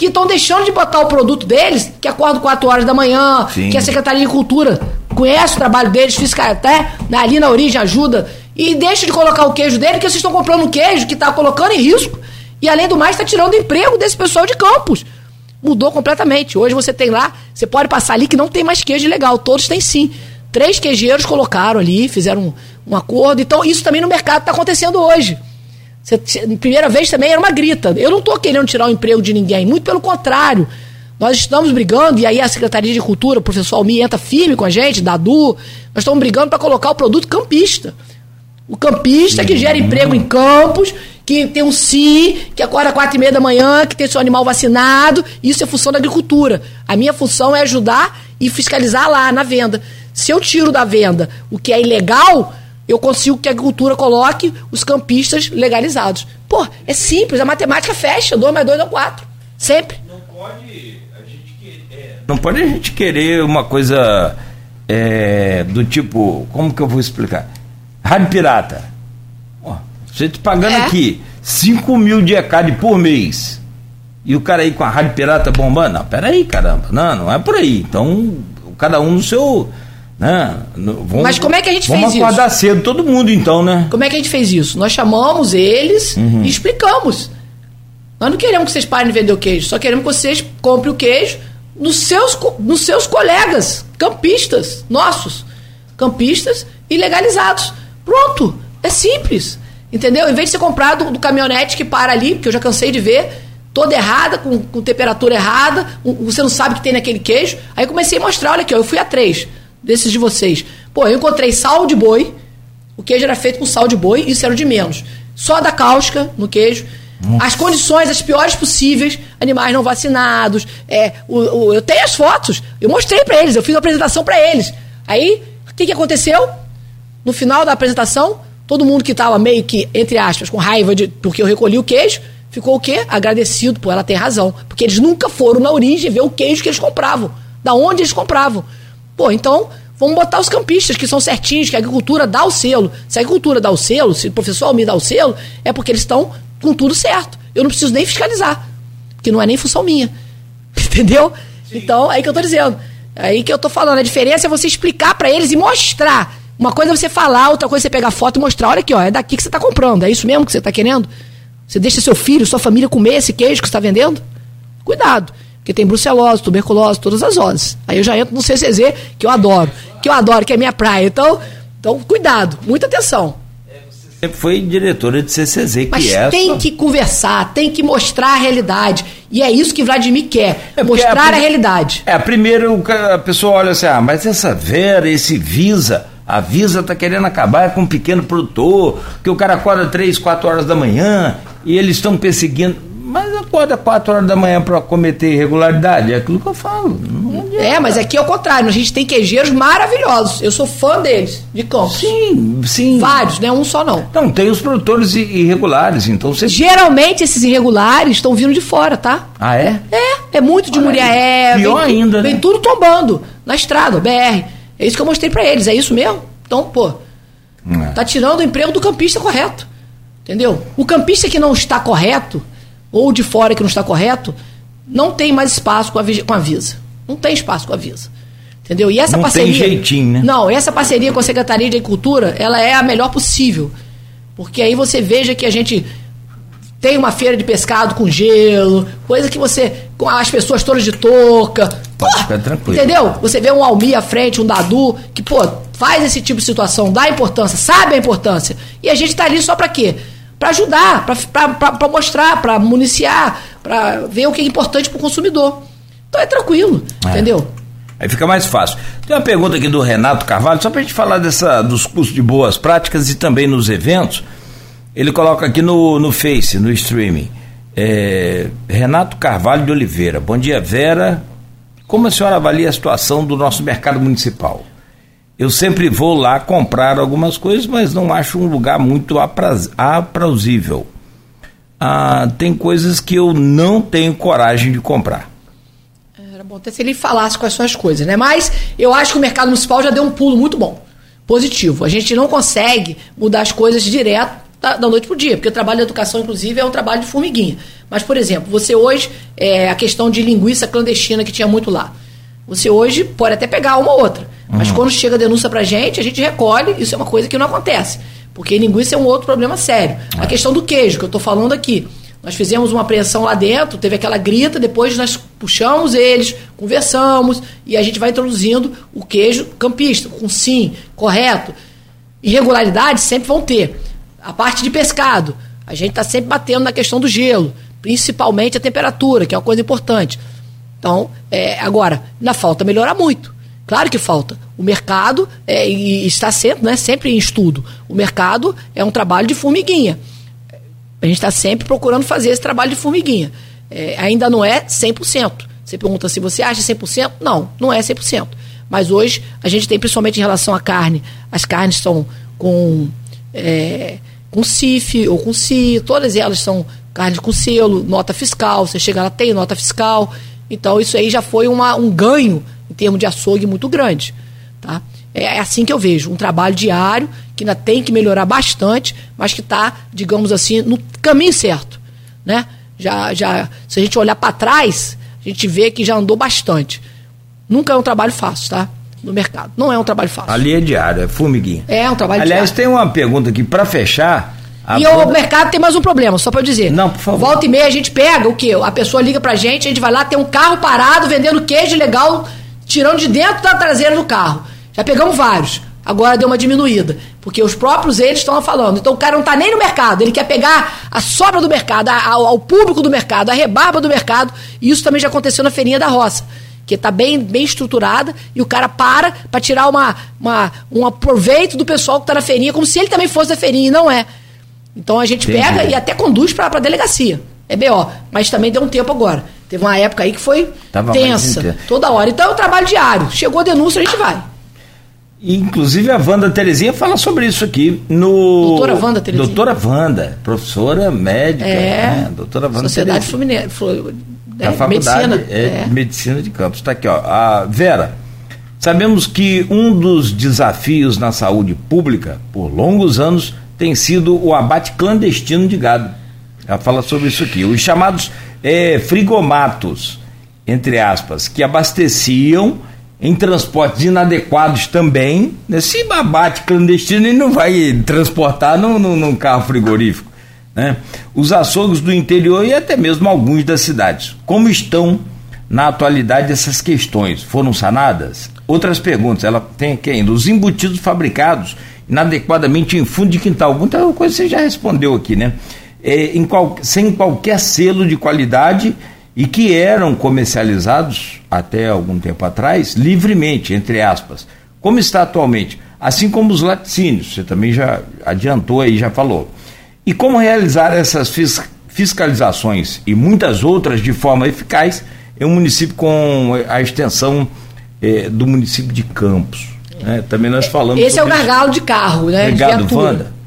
que estão deixando de botar o produto deles, que acordam 4 horas da manhã, Sim. que a Secretaria de Cultura conhece o trabalho deles, fiscal até né, ali na origem ajuda, e deixa de colocar o queijo dele, que vocês estão comprando queijo que está colocando em risco, e além do mais está tirando o emprego desse pessoal de campos. Mudou completamente. Hoje você tem lá, você pode passar ali que não tem mais queijo legal, todos têm sim. Três queijeiros colocaram ali, fizeram um, um acordo. Então, isso também no mercado está acontecendo hoje. Você, primeira vez também era uma grita. Eu não estou querendo tirar o emprego de ninguém, muito pelo contrário. Nós estamos brigando, e aí a Secretaria de Cultura, o professor Almi entra firme com a gente, Dadu, nós estamos brigando para colocar o produto campista. O campista que gera emprego em campos, que tem um CI, que acorda às quatro e meia da manhã, que tem seu animal vacinado, isso é função da agricultura. A minha função é ajudar e fiscalizar lá na venda. Se eu tiro da venda o que é ilegal, eu consigo que a agricultura coloque os campistas legalizados. Pô, é simples, a matemática fecha, 2 mais 2 é 4. Sempre. Não pode a gente querer, é, não pode a gente querer uma coisa é, do tipo, como que eu vou explicar? Rádio pirata. Ó, você tá pagando é. aqui 5 mil de ECAD por mês. E o cara aí com a rádio pirata bombando. Não, peraí, caramba. Não, não é por aí. Então, cada um no seu Né? Vamos, Mas como é que a gente fez isso? Vamos acordar cedo, todo mundo então, né? Como é que a gente fez isso? Nós chamamos eles uhum. e explicamos. Nós não queremos que vocês parem de vender o queijo, só queremos que vocês comprem o queijo nos seus, nos seus colegas, campistas, nossos, campistas e legalizados. Pronto, é simples. Entendeu? Em vez de ser comprado do, caminhonete que para ali, porque eu já cansei de ver, toda errada, com, com temperatura errada, um, você não sabe o que tem naquele queijo. Aí comecei a mostrar, olha aqui, ó, eu fui a três desses de vocês. Pô, eu encontrei sal de boi, o queijo era feito com sal de boi, isso era o de menos. Só da cáustica no queijo. Nossa. As condições as piores possíveis, animais não vacinados. É, o, o, eu tenho as fotos, eu mostrei para eles, eu fiz a apresentação para eles. Aí, o que, que aconteceu? No final da apresentação, todo mundo que estava meio que, entre aspas, com raiva de porque eu recolhi o queijo, ficou o quê? Agradecido, pô, ela tem razão. Porque eles nunca foram na origem ver o queijo que eles compravam. Da onde eles compravam. Pô, então, vamos botar os campistas que são certinhos, que a agricultura dá o selo. Se a agricultura dá o selo, se o professor Almir dá o selo, é porque eles estão com tudo certo. Eu não preciso nem fiscalizar, porque não é nem função minha. *laughs* Entendeu? Sim. Então, é aí que eu tô dizendo. É aí que eu tô falando. A diferença é você explicar para eles e mostrar. Uma coisa é você falar, outra coisa é você pegar foto e mostrar. Olha aqui, ó, é daqui que você está comprando. É isso mesmo que você está querendo? Você deixa seu filho, sua família comer esse queijo que você está vendendo? Cuidado. Porque tem brucelose, tuberculose, todas as horas. Aí eu já entro no CCZ, que eu adoro. Que eu adoro, que é minha praia. Então, então cuidado, muita atenção sempre foi diretora de CCZ, que Mas é tem que conversar, tem que mostrar a realidade. E é isso que Vladimir quer, é mostrar a, a, realidade. É, primeiro a pessoa olha assim, ah, mas essa Vera, esse Visa, a Visa está querendo acabar com um pequeno produtor, que o cara acorda três, quatro horas da manhã e eles estão perseguindo mas acorda 4 horas da manhã para cometer irregularidade. É aquilo que eu falo. É, mas aqui é o contrário. A gente tem queijeiros maravilhosos. Eu sou fã deles, de campos. Sim, sim. Vários, né? Um só não. Não, tem os produtores irregulares, então você... Geralmente esses irregulares estão vindo de fora, tá? Ah, é? É, é muito de Olha Muriaé. Pior vem, ainda, Vem né? tudo tombando na estrada, BR. É isso que eu mostrei para eles. É isso mesmo? Então, pô, é. tá tirando o emprego do campista correto. Entendeu? O campista que não está correto ou de fora que não está correto, não tem mais espaço com a, com a Visa. Não tem espaço com a Visa. Entendeu? E essa não parceria. Tem jeitinho, né? Não, essa parceria com a Secretaria de Agricultura, ela é a melhor possível. Porque aí você veja que a gente tem uma feira de pescado com gelo, coisa que você. com as pessoas todas de touca. Pode ficar tranquilo. Entendeu? Você vê um Almi à frente, um Dadu, que, pô, faz esse tipo de situação, dá importância, sabe a importância. E a gente está ali só para quê? Para ajudar, para mostrar, para municiar, para ver o que é importante para o consumidor. Então é tranquilo, é. entendeu? Aí fica mais fácil. Tem uma pergunta aqui do Renato Carvalho, só para a gente falar dessa, dos cursos de boas práticas e também nos eventos. Ele coloca aqui no, no Face, no streaming. É, Renato Carvalho de Oliveira. Bom dia, Vera. Como a senhora avalia a situação do nosso mercado municipal? Eu sempre vou lá comprar algumas coisas, mas não acho um lugar muito apraz, aprausível. Ah, tem coisas que eu não tenho coragem de comprar. Era bom até se ele falasse são as coisas, né? Mas eu acho que o mercado municipal já deu um pulo muito bom, positivo. A gente não consegue mudar as coisas direto da, da noite para o dia, porque o trabalho de educação, inclusive, é um trabalho de formiguinha. Mas, por exemplo, você hoje, é, a questão de linguiça clandestina que tinha muito lá. Você hoje pode até pegar uma ou outra. Mas uhum. quando chega a denúncia pra gente, a gente recolhe, isso é uma coisa que não acontece. Porque linguiça é um outro problema sério. É. A questão do queijo, que eu estou falando aqui. Nós fizemos uma apreensão lá dentro, teve aquela grita, depois nós puxamos eles, conversamos e a gente vai introduzindo o queijo campista, com sim, correto. Irregularidades sempre vão ter. A parte de pescado, a gente está sempre batendo na questão do gelo, principalmente a temperatura, que é uma coisa importante. Então, é, agora, ainda falta melhorar muito. Claro que falta. O mercado é, está sempre, né, sempre em estudo. O mercado é um trabalho de formiguinha. A gente está sempre procurando fazer esse trabalho de formiguinha. É, ainda não é 100%. Você pergunta se você acha 100%? Não, não é 100%. Mas hoje a gente tem, principalmente em relação à carne, as carnes são com, é, com CIF ou com CI, todas elas são carne com selo, nota fiscal. Você chega lá, tem nota fiscal. Então isso aí já foi uma, um ganho em termos de açougue muito grande. Tá? É, é assim que eu vejo, um trabalho diário que ainda tem que melhorar bastante, mas que está, digamos assim, no caminho certo. Né? Já, já, se a gente olhar para trás, a gente vê que já andou bastante. Nunca é um trabalho fácil, tá? no mercado. Não é um trabalho fácil. Ali é diário, é formiguinha. É um trabalho Aliás, diário. tem uma pergunta aqui para fechar. E o mercado tem mais um problema, só para eu dizer. Não, por favor. Volta e meia a gente pega o quê? A pessoa liga pra gente, a gente vai lá, tem um carro parado vendendo queijo legal, tirando de dentro da traseira do carro. Já pegamos vários. Agora deu uma diminuída. Porque os próprios eles estão falando. Então o cara não está nem no mercado, ele quer pegar a sobra do mercado, ao público do mercado, a rebarba do mercado. E isso também já aconteceu na feirinha da roça. Que está bem, bem estruturada e o cara para para tirar uma, uma, um aproveito do pessoal que está na feirinha, como se ele também fosse da feirinha, e não é. Então a gente Entendi. pega e até conduz para a delegacia. É BO. Mas também deu um tempo agora. Teve uma época aí que foi Tava tensa, toda hora. Então é um trabalho diário. Chegou a denúncia, a gente vai. Inclusive a Wanda Terezinha fala sobre isso aqui no. Doutora Wanda Terezinha. Doutora Wanda, professora médica. É. Né? Doutora Wanda Sociedade Fluminense. Da é, faculdade medicina. É, é. Medicina de Campos. Está aqui, ó. A Vera, sabemos que um dos desafios na saúde pública, por longos anos, tem sido o abate clandestino de gado. Ela fala sobre isso aqui. Os chamados é, frigomatos, entre aspas, que abasteciam em transportes inadequados também. Né? Se abate clandestino, ele não vai transportar num, num, carro frigorífico. Né? Os açougues do interior e até mesmo alguns das cidades. Como estão na atualidade essas questões? Foram sanadas? Outras perguntas, ela tem aqui ainda. Os embutidos fabricados inadequadamente em fundo de quintal. Muita coisa você já respondeu aqui, né? É, qual, sem qualquer selo de qualidade e que eram comercializados até algum tempo atrás livremente, entre aspas, como está atualmente, assim como os laticínios, você também já adiantou aí, já falou. E como realizar essas fiscalizações e muitas outras de forma eficaz em um município com a extensão eh, do município de Campos. Né? Também nós falamos. Esse é o gargalo de carro, né? Obrigado, Wanda.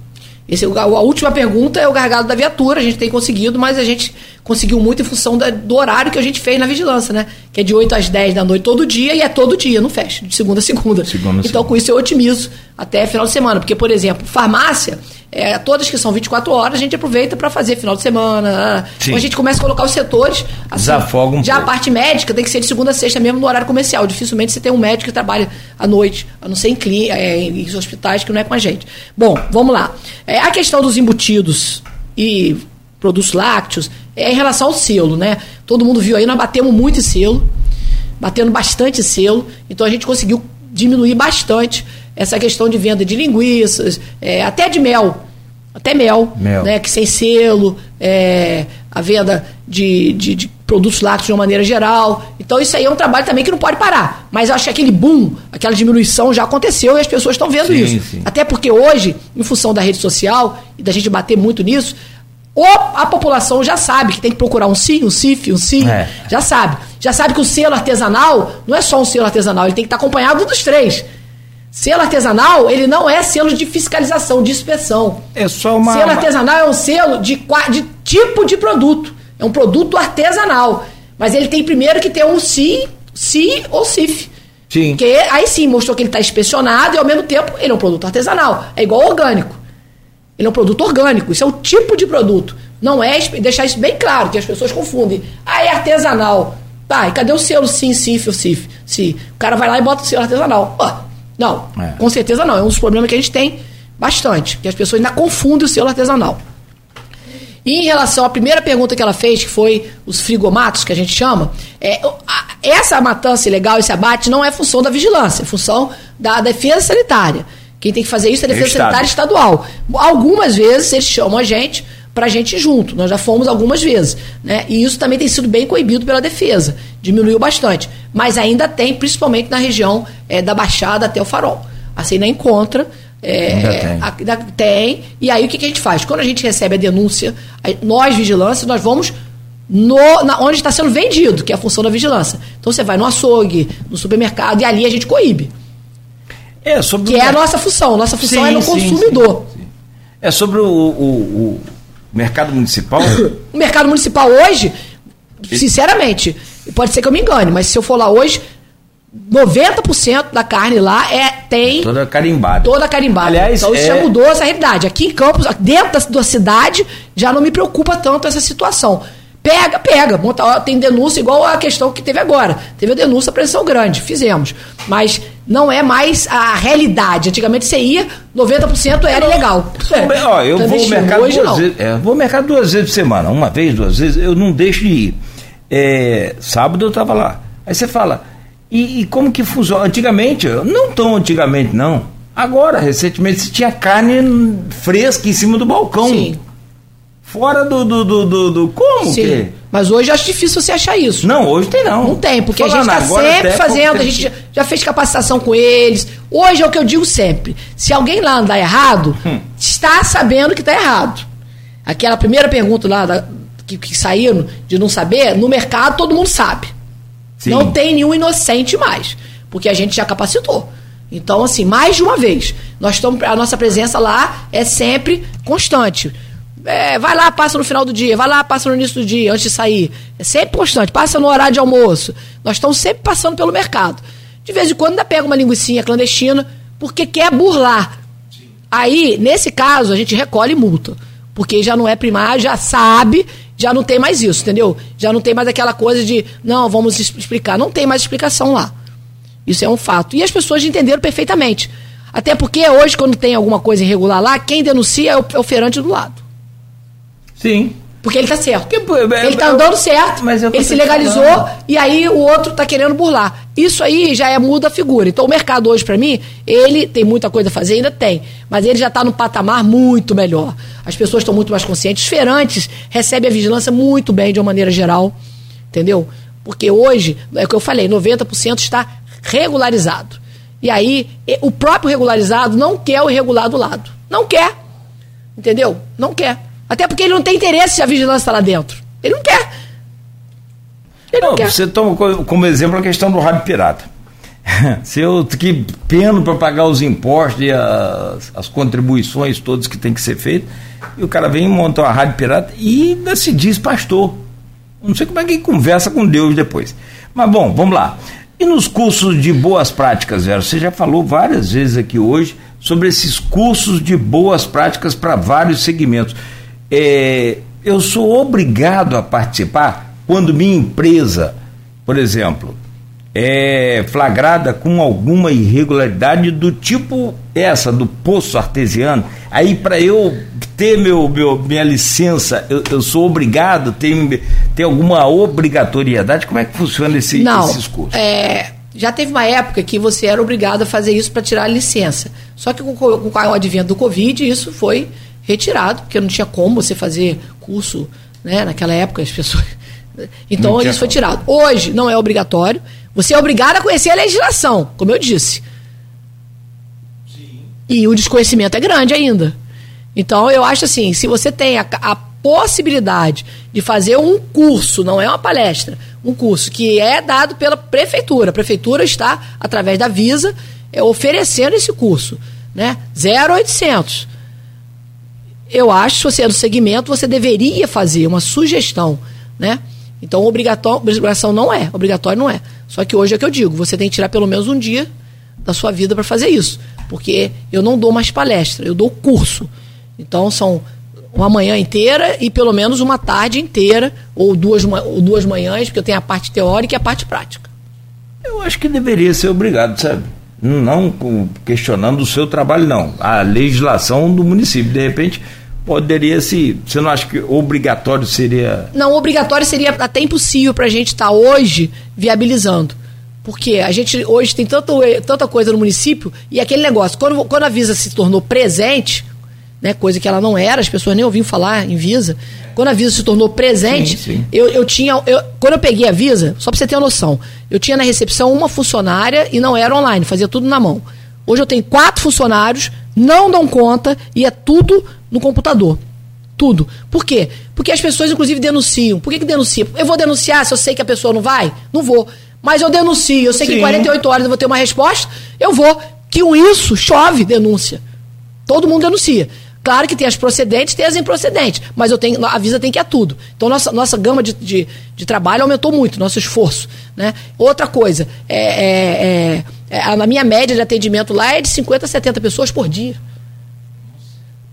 Esse, a, última pergunta é o gargalo da viatura, a gente tem conseguido, mas a gente conseguiu muito em função da, do horário que a gente fez na vigilância, né? Que é de 8 às 10 da noite todo dia e é todo dia, não fecha, de segunda a segunda. segunda então, segunda. com isso eu otimizo até final de semana. Porque, por exemplo, farmácia, é, todas que são 24 horas, a gente aproveita para fazer final de semana. Sim. Então a gente começa a colocar os setores. Assim, Desafoga um Já pouco. a parte médica tem que ser de segunda a sexta mesmo no horário comercial. Dificilmente você tem um médico que trabalha à noite, a não ser em, é, em hospitais que não é com a gente. Bom, vamos lá. É, a questão dos embutidos e produtos lácteos é em relação ao selo, né? Todo mundo viu aí, nós batemos muito selo, batendo bastante selo, então a gente conseguiu diminuir bastante essa questão de venda de linguiças, é, até de mel. Até mel, mel. Né, que sem selo, é, a venda de, de, de, produtos lácteos de uma maneira geral. Então, isso aí é um trabalho também que não pode parar. Mas eu acho que aquele boom, aquela diminuição já aconteceu e as pessoas estão vendo sim, isso. Sim. Até porque hoje, em função da rede social e da gente bater muito nisso, ou a população já sabe que tem que procurar um sim, um CIF, um sim, é. já sabe. Já sabe que o selo artesanal não é só um selo artesanal, ele tem que estar acompanhado dos três. Selo artesanal, ele não é selo de fiscalização, de inspeção. É só uma. Selo artesanal é um selo de, de tipo de produto. É um produto artesanal. Mas ele tem primeiro que ter um CI, CI ou CIF. Sim. Porque aí sim mostrou que ele está inspecionado e ao mesmo tempo ele é um produto artesanal. É igual orgânico. Ele é um produto orgânico. Isso é o tipo de produto. Não é deixar isso bem claro, que as pessoas confundem. Ah, é artesanal. Tá, e cadê o selo sim, CIF ou CIF? Sim. O cara vai lá e bota o selo artesanal. Ó, não, é. com certeza não. É um dos problemas que a gente tem bastante, que as pessoas ainda confundem o selo artesanal. E em relação à primeira pergunta que ela fez, que foi os frigomatos, que a gente chama, é, essa matança ilegal, esse abate, não é função da vigilância, é função da defesa sanitária. Quem tem que fazer isso é a defesa sanitária estadual. Algumas vezes eles chamam a gente para a gente ir junto. Nós já fomos algumas vezes. Né? E isso também tem sido bem coibido pela defesa. Diminuiu bastante. Mas ainda tem, principalmente na região é, da Baixada até o Farol. Assim, ainda encontra. É, ainda tem. Ainda tem. E aí o que, que, a gente faz? Quando a gente recebe a denúncia, nós, vigilância, nós vamos no, na, onde está sendo vendido, que é a função da vigilância. Então você vai no açougue, no supermercado, e ali a gente coíbe. É, sobre que o... é a nossa função. Nossa função sim, é no sim, consumidor. Sim, é sobre o, o, Mercado municipal? *coughs* o mercado municipal hoje, sinceramente, pode ser que eu me engane, mas se eu for lá hoje, 90% da carne lá é tem toda carimbada. Toda carimbada. Aliás, então isso é... já mudou essa realidade. Aqui em Campos, dentro da, da cidade, já não me preocupa tanto essa situação. Pega, pega. Monta, tem denúncia igual a questão que teve agora. Teve a denúncia, pressão grande, fizemos. Mas não é mais a realidade. Antigamente você ia, 90% era ilegal. É. Ó, eu vou ao mercado Hoje, duas vezes. É, vou ao mercado duas vezes por semana. Uma vez, duas vezes, eu não deixo de ir. É, sábado eu estava lá. Aí você fala, e, e, como que funciona? Antigamente, não tão antigamente, não. Agora, recentemente, você tinha carne fresca em cima do balcão. Sim. Fora do. do, do, do, do como Sim. que? Mas hoje acho difícil você achar isso. Não, hoje tem não. Não tem, porque Falando, a gente está sempre fazendo, a gente já, já, fez capacitação com eles. Hoje é o que eu digo sempre. Se alguém lá andar errado, hum. está sabendo que está errado. Aquela primeira pergunta lá da, que, que saíram de não saber, no mercado todo mundo sabe. Sim. Não tem nenhum inocente mais. Porque a gente já capacitou. Então, assim, mais de uma vez. Nós estamos, a nossa presença lá é sempre constante. É, vai lá, passa no final do dia, vai lá, passa no início do dia, antes de sair. É sempre constante, passa no horário de almoço. Nós estamos sempre passando pelo mercado. De vez em quando ainda pega uma linguiça clandestina, porque quer burlar. Aí, nesse caso, a gente recolhe multa. Porque já não é primário, já sabe, já não tem mais isso, entendeu? Já não tem mais aquela coisa de, não, vamos explicar. Não tem mais explicação lá. Isso é um fato. E as pessoas entenderam perfeitamente. Até porque hoje, quando tem alguma coisa irregular lá, quem denuncia é o, é o feirante do lado. Sim. Porque ele tá certo. Que, ele está andando certo, mas ele se legalizou e aí o outro está querendo burlar. Isso aí já é muda a figura. Então o mercado hoje, para mim, ele tem muita coisa a fazer, ainda tem. Mas ele já está no patamar muito melhor. As pessoas estão muito mais conscientes. Os feirantes recebem a vigilância muito bem, de uma maneira geral. Entendeu? Porque hoje, é o que eu falei, 90% está regularizado. E aí, o próprio regularizado não quer o irregular do lado. Não quer. Entendeu? Não quer. Até porque ele não tem interesse se a vigilância está lá dentro. Ele não quer. Ele não, não quer. Você toma como exemplo a questão do rádio pirata. *laughs* se eu que peno para pagar os impostos e as, as, contribuições todas que tem que ser feitas, e o cara vem e monta uma rádio pirata e ainda se diz pastor. Não sei como é que conversa com Deus depois. Mas bom, vamos lá. E nos cursos de boas práticas, Vera? Você já falou várias vezes aqui hoje sobre esses cursos de boas práticas para vários segmentos é, eu sou obrigado a participar quando minha empresa, por exemplo, é flagrada com alguma irregularidade do tipo essa do poço artesiano. Aí para eu ter meu, meu minha licença, eu, eu sou obrigado a ter, ter alguma obrigatoriedade. Como é que funciona esse, Não, esses cursos? É, já teve uma época que você era obrigado a fazer isso para tirar a licença. Só que com, com o advento do Covid, isso foi retirado, porque não tinha como você fazer curso, né? Naquela época as pessoas. Então isso foi tirado. Hoje não é obrigatório. Você é obrigado a conhecer a legislação, como eu disse. Sim. E o desconhecimento é grande ainda. Então eu acho assim, se você tem a, a possibilidade de fazer um curso, não é uma palestra, um curso que é dado pela prefeitura. A prefeitura está, através da Visa, é, oferecendo esse curso. Né? 0800 eu acho, se você é do segmento, você deveria fazer uma sugestão, né? Então, obrigação não é, obrigatório não é. Só que hoje é que eu digo, você tem que tirar pelo menos um dia da sua vida para fazer isso. Porque eu não dou mais palestra, eu dou curso. Então, são uma manhã inteira e pelo menos uma tarde inteira, ou duas, ou duas manhãs, porque eu tenho a parte teórica e a parte prática. Eu acho que deveria ser obrigado, sabe? Não questionando o seu trabalho, não. A legislação do município. De repente, poderia se. Você não acha que obrigatório seria. Não, obrigatório seria até impossível para a gente estar tá hoje viabilizando. Porque a gente hoje tem tanto, tanta coisa no município e aquele negócio, quando, quando a Visa se tornou presente, né, coisa que ela não era, as pessoas nem ouviam falar em Visa. Quando a Visa se tornou presente, sim, sim. Eu, eu tinha. Eu, quando eu peguei a Visa, só para você ter uma noção, eu tinha na recepção uma funcionária e não era online, fazia tudo na mão. Hoje eu tenho quatro funcionários, não dão conta e é tudo no computador. Tudo. Por quê? Porque as pessoas, inclusive, denunciam. Por que, que denuncia? Eu vou denunciar se eu sei que a pessoa não vai? Não vou. Mas eu denuncio. Eu sei Sim. que em 48 horas eu vou ter uma resposta. Eu vou. Que com isso chove denúncia. Todo mundo denuncia. Claro que tem as procedentes, tem as improcedentes, mas eu tenho, a Visa tem que ir a tudo. Então, nossa, nossa gama de, de, de trabalho aumentou muito, nosso esforço. Né? Outra coisa, é, é, é, é, na minha média de atendimento lá é de 50 a 70 pessoas por dia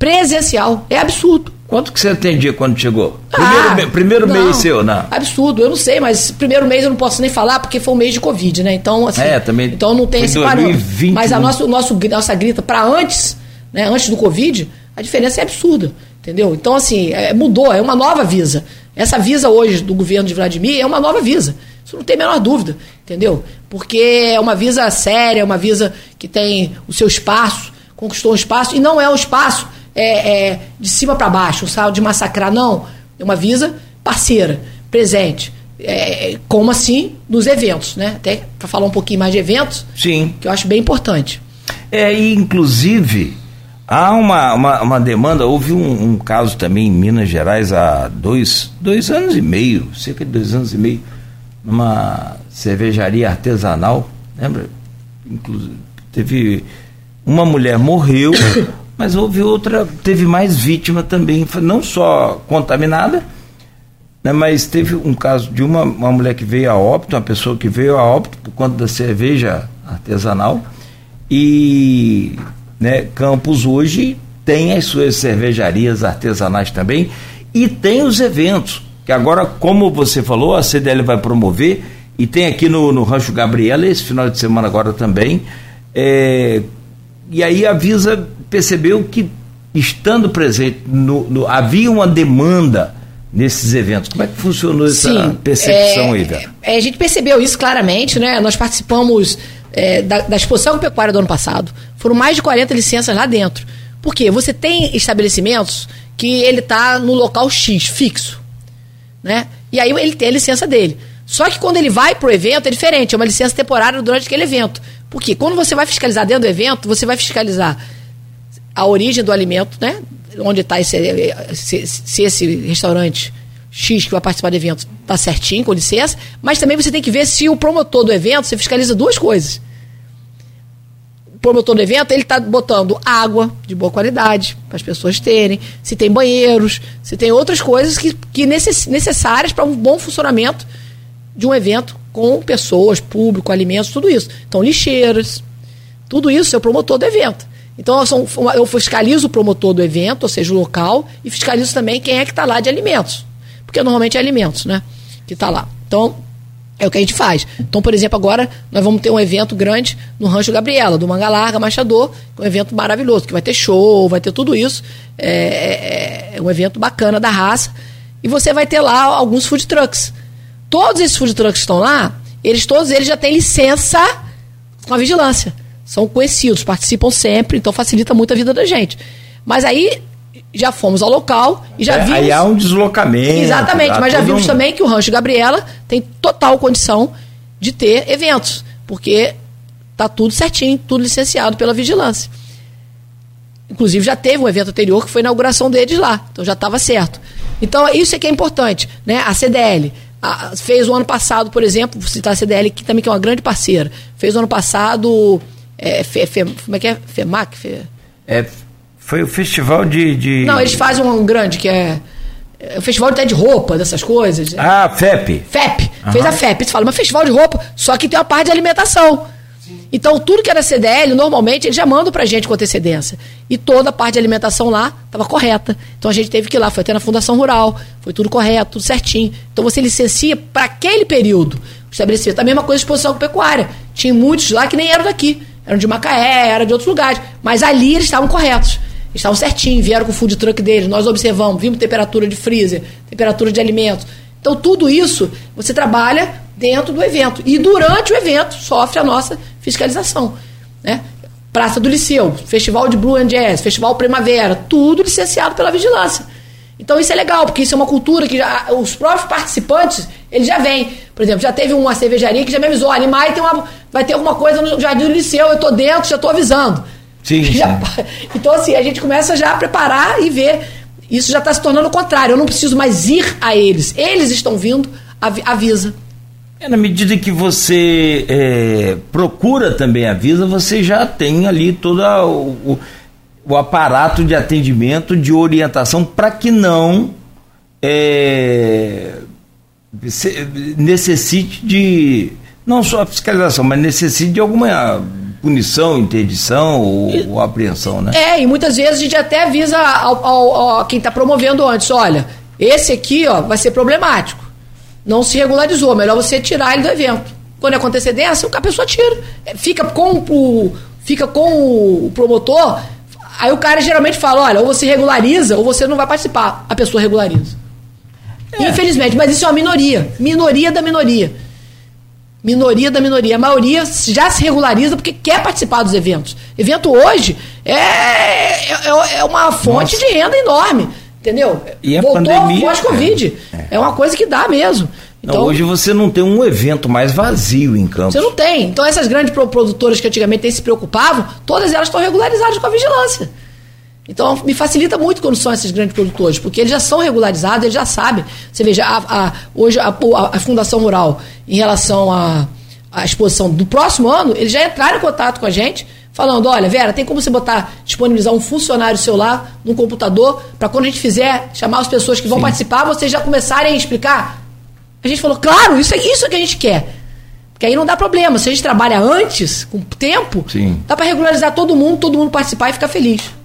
presencial. É absurdo. Quanto que você atendia quando chegou? Primeiro, ah, me, primeiro não, mês seu, não? Absurdo, eu não sei, mas primeiro mês eu não posso nem falar porque foi um mês de Covid, né? Então, assim. É, também. Então não tem esse 2020, parâmetro. Mas a nossa, nosso, nossa grita para antes, né? Antes do Covid, a diferença é absurda. Entendeu? Então, assim, é, mudou, é uma nova visa. Essa visa hoje do governo de Vladimir é uma nova visa. Isso não tem a menor dúvida, entendeu? Porque é uma visa séria, é uma visa que tem o seu espaço, conquistou um espaço, e não é um espaço é, é, de cima para baixo, sabe, de massacrar, não. É uma visa parceira, presente. É, como assim nos eventos, né? Até para falar um pouquinho mais de eventos, Sim. que eu acho bem importante. É, e inclusive há uma, uma, uma demanda, houve um, um, caso também em Minas Gerais há dois, dois anos e meio, cerca de dois anos e meio, numa cervejaria artesanal, lembra? Inclusive, teve uma mulher morreu *coughs* mas houve outra, teve mais vítima também, não só contaminada, né, mas teve um caso de uma, uma mulher que veio a óbito, uma pessoa que veio a óbito por conta da cerveja artesanal, e né, Campos hoje tem as suas cervejarias artesanais também, e tem os eventos, que agora, como você falou, a CDL vai promover, e tem aqui no, no Rancho Gabriela, esse final de semana agora também, é, e aí a Visa percebeu que, estando presente, no, no, havia uma demanda nesses eventos. Como é que funcionou essa Sim, percepção é, aí, Vera? É, a gente percebeu isso claramente, né? Nós participamos é, da, da exposição pecuária do ano passado. Foram mais de 40 licenças lá dentro. Por quê? Você tem estabelecimentos que ele está no local X, fixo. Né? E aí ele tem a licença dele. Só que quando ele vai para o evento é diferente, é uma licença temporária durante aquele evento. Porque quando você vai fiscalizar dentro do evento, você vai fiscalizar a origem do alimento, né? Onde está esse, se, se esse restaurante X que vai participar do evento está certinho, com licença, mas também você tem que ver se o promotor do evento, você fiscaliza duas coisas. Promotor do evento, ele está botando água de boa qualidade para as pessoas terem, se tem banheiros, se tem outras coisas que, que necess, necessárias para um bom funcionamento de um evento com pessoas, público, alimentos, tudo isso. Então, lixeiras, tudo isso é o promotor do evento. Então, eu fiscalizo o promotor do evento, ou seja, o local, e fiscalizo também quem é que está lá de alimentos. Porque normalmente é alimentos, né? Que está lá. Então, é o que a gente faz. Então, por exemplo, agora nós vamos ter um evento grande no Rancho Gabriela, do Manga Larga, Machador, um evento maravilhoso, que vai ter show, vai ter tudo isso. É, é, é um evento bacana da raça. E você vai ter lá alguns food trucks. Todos esses food trucks que estão lá, eles todos eles já têm licença com a vigilância são conhecidos, participam sempre, então facilita muito a vida da gente. Mas aí já fomos ao local e já é, vimos. Aí há um deslocamento. Exatamente, mas já vimos um... também que o Rancho Gabriela tem total condição de ter eventos, porque tá tudo certinho, tudo licenciado pela vigilância. Inclusive já teve um evento anterior que foi a inauguração deles lá, então já estava certo. Então isso é que é importante, né? A CDL a, fez o ano passado, por exemplo, vou citar a CDL que também que é uma grande parceira, fez o ano passado é, fe, fe, como é que é? FEMAC? Fe... É, foi o festival de, de, Não, eles fazem um grande que é. é o festival até de roupa, dessas coisas. Ah, FEP. FEP. Uhum. Fez a FEP. Você fala, mas festival de roupa, só que tem uma parte de alimentação. Então, tudo que era CDL, normalmente, eles já mandam pra gente com antecedência. E toda a parte de alimentação lá estava correta. Então, a gente teve que ir lá, foi até na Fundação Rural, foi tudo correto, tudo certinho. Então, você licencia para aquele período o estabelecimento. A mesma coisa de exposição pecuária. Tinha muitos lá que nem eram daqui eram de Macaé, era de outros lugares. Mas ali eles estavam corretos. Estavam certinhos, vieram com o food truck deles, nós observamos, vimos temperatura de freezer, temperatura de alimentos. Então, tudo isso você trabalha dentro do evento. E durante o evento sofre a nossa fiscalização. Né? Praça do Liceu, Festival de Blue and Jazz, Festival Primavera, tudo licenciado pela vigilância. Então isso é legal, porque isso é uma cultura que já, os próprios participantes, eles já vêm. Por exemplo, já teve uma cervejaria que já me avisou, animais tem uma, vai ter alguma coisa no Jardim do Liceu, eu estou dentro, já estou avisando. Sim, já, Então assim, a gente começa já a preparar e ver. Isso já está se tornando o contrário. Eu não preciso mais ir a eles. Eles estão vindo, avisa. É, na medida que você é, procura também a Visa, você já tem ali todo o, o o aparato de atendimento, de orientação, para que não é, necessite de, não só a fiscalização, mas necessite de alguma punição, interdição ou, e, ou, apreensão, né? É, e muitas vezes a gente até avisa ao, ao, ao quem está promovendo antes, olha, esse aqui ó, vai ser problemático. Não se regularizou, melhor você tirar ele do evento. Quando é com antecedência, a pessoa tira. É, fica com o, fica com o promotor, aí o cara geralmente fala, olha, ou você regulariza ou você não vai participar. A pessoa regulariza. É. Infelizmente, mas isso é uma minoria. Minoria da minoria. Minoria da minoria. A maioria já se regulariza porque quer participar dos eventos. Evento hoje é, é, é uma fonte Nossa. de renda enorme. Entendeu? E a Voltou pandemia, pós-Covid. É. é uma coisa que dá mesmo. Então, não, hoje você não tem um evento mais vazio em campo. Você não tem. Então essas grandes produtoras que antigamente se preocupavam, todas elas estão regularizadas com a vigilância. Então me facilita muito quando são esses grandes produtores, porque eles já são regularizados, eles já sabem. Você veja, a, a, hoje a, a, Fundação Rural, em relação à, exposição do próximo ano, eles já entraram em contato com a gente falando, olha, Vera, tem como você botar, disponibilizar um funcionário seu lá no computador, para quando a gente fizer, chamar as pessoas que vão Sim. participar, vocês já começarem a explicar? A gente falou, claro, isso é isso que a gente quer. Porque aí não dá problema. Se a gente trabalha antes, com tempo, Sim. dá para regularizar todo mundo, todo mundo participar e ficar feliz.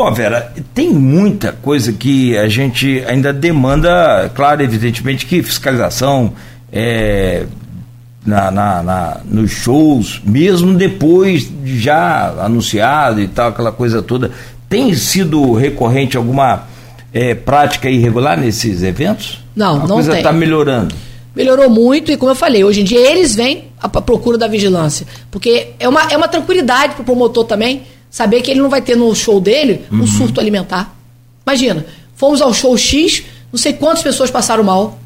Ó, Vera, tem muita coisa que a gente ainda demanda, claro, evidentemente, que fiscalização, é, na, na, na, nos shows, mesmo depois de já anunciado e tal, aquela coisa toda. Tem sido recorrente alguma é, prática irregular nesses eventos? Não, a não coisa está melhorando. Melhorou muito e, como eu falei, hoje em dia eles vêm à procura da vigilância. Porque é uma, é uma tranquilidade para o promotor também saber que ele não vai ter no show dele um uhum. surto alimentar. Imagina, fomos ao show X, não sei quantas pessoas passaram mal.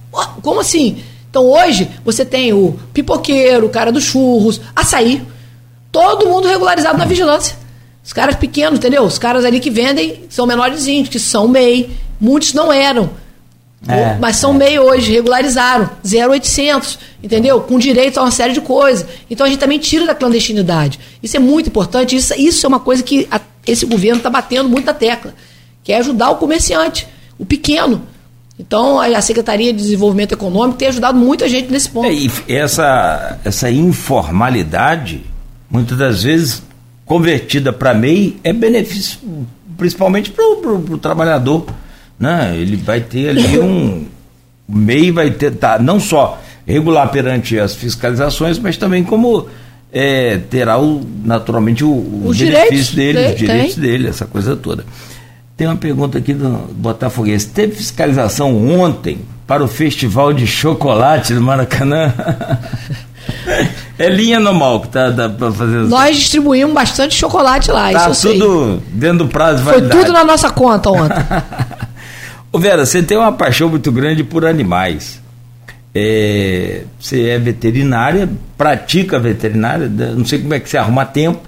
Como assim? Então hoje você tem o pipoqueiro, o cara dos churros, açaí. Todo mundo regularizado na vigilância. Os caras pequenos, entendeu? Os caras ali que vendem são menorzinhos, que são MEI. Muitos não eram. É, mas são é. MEI hoje, regularizaram. 0,800, entendeu? Com direito a uma série de coisas. Então a gente também tira da clandestinidade. Isso é muito importante. Isso, isso é uma coisa que a, esse governo está batendo muito na tecla. Que é ajudar o comerciante, o pequeno. Então, a Secretaria de Desenvolvimento Econômico tem ajudado muita gente nesse ponto. É, e essa, essa informalidade, muitas das vezes, convertida para MEI, é benefício principalmente para o trabalhador. Né? Ele vai ter ali *laughs* um. O MEI vai ter, tá, não só regular perante as fiscalizações, mas também como é, terá o, naturalmente o, o benefício dele, os direitos dele, essa coisa toda. Tem uma pergunta aqui do Botafoguense. Teve fiscalização ontem para o Festival de Chocolate do Maracanã? *laughs* é linha normal que tá, tá para fazer Nós distribuímos bastante chocolate lá, tá isso tudo dentro do prazo Foi validade. tudo na nossa conta ontem. *laughs* Ô Vera, você tem uma paixão muito grande por animais. É, você é veterinária, pratica veterinária, não sei como é que você arruma tempo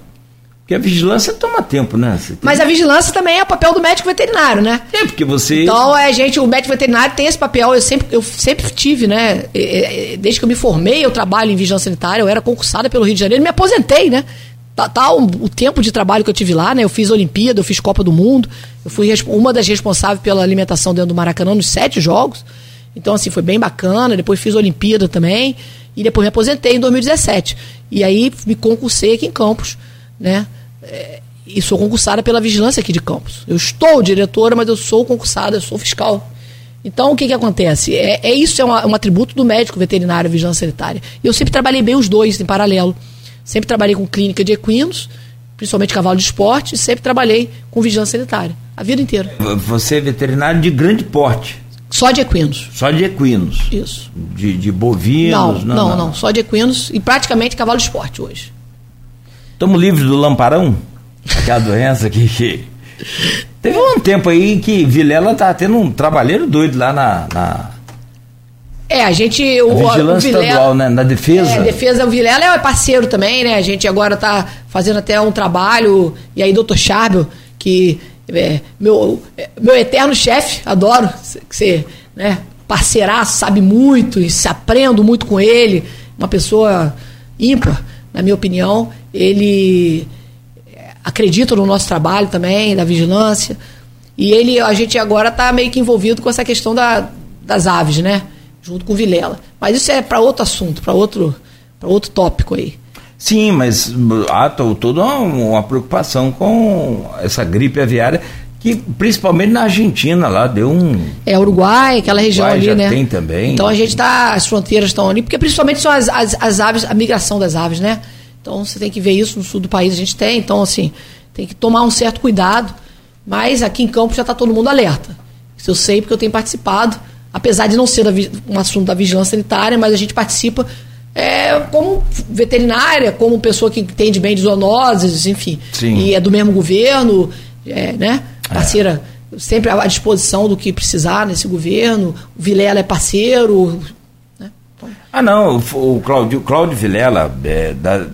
porque a vigilância toma tempo, né? Tem... Mas a vigilância também é o papel do médico veterinário, né? É, porque você. Então, é, gente, o médico veterinário tem esse papel. Eu sempre, eu sempre tive, né? Desde que eu me formei, eu trabalho em vigilância sanitária, eu era concursada pelo Rio de Janeiro, me aposentei, né? Tá, tá o, o, tempo de trabalho que eu tive lá, né? Eu fiz Olimpíada, eu fiz Copa do Mundo, eu fui uma das responsáveis pela alimentação dentro do Maracanã nos sete jogos. Então, assim, foi bem bacana. Depois fiz Olimpíada também. E depois me aposentei em 2017. E aí me concursei aqui em Campos, né? É, e sou concursada pela vigilância aqui de Campos. Eu estou diretora, mas eu sou concursada, eu sou fiscal. Então, o que, que acontece? É, é isso, é uma, um atributo do médico veterinário, vigilância sanitária. Eu sempre trabalhei bem os dois, em paralelo. Sempre trabalhei com clínica de equinos, principalmente cavalo de esporte, e sempre trabalhei com vigilância sanitária, a vida inteira. Você é veterinário de grande porte? Só de equinos. Só de equinos? Isso. De, de bovinos? Não não, não, não, só de equinos e praticamente cavalo de esporte hoje. Estamos livres do lamparão? Aquela doença que, que. Teve um tempo aí que Vilela tá tendo um trabalheiro doido lá na. na... É, a gente. O, vigilância o Vilela, estadual, né? Na defesa. É, defesa, o Vilela é parceiro também, né? A gente agora tá fazendo até um trabalho. E aí, doutor Charbel, que é meu, é, meu eterno chefe, adoro ser né, parceiraço, sabe muito e se aprendo muito com ele. Uma pessoa ímpar, na minha opinião ele é, acredita no nosso trabalho também, da vigilância. E ele, a gente agora está meio que envolvido com essa questão da, das aves, né? Junto com Vilela. Mas isso é para outro assunto, para outro, outro tópico aí. Sim, mas há toda uma, preocupação com essa gripe aviária que principalmente na Argentina lá deu um. É, Uruguai, aquela região Uruguai ali, já né? Tem também. Então a gente tá. As fronteiras estão ali, porque principalmente são as, as, as, aves, a migração das aves, né? Então você tem que ver isso no sul do país, a gente tem. Então, assim, tem que tomar um certo cuidado. Mas aqui em Campos já está todo mundo alerta. Isso eu sei porque eu tenho participado, apesar de não ser um assunto da vigilância sanitária, mas a gente participa é, como veterinária, como pessoa que entende bem de zoonoses, enfim. Sim. E é do mesmo governo, é, né? Parceira, é. sempre à disposição do que precisar nesse governo. O Vilela é parceiro. Né? Então... Ah, não, o, Cláudio, Cláudio Vilela é da,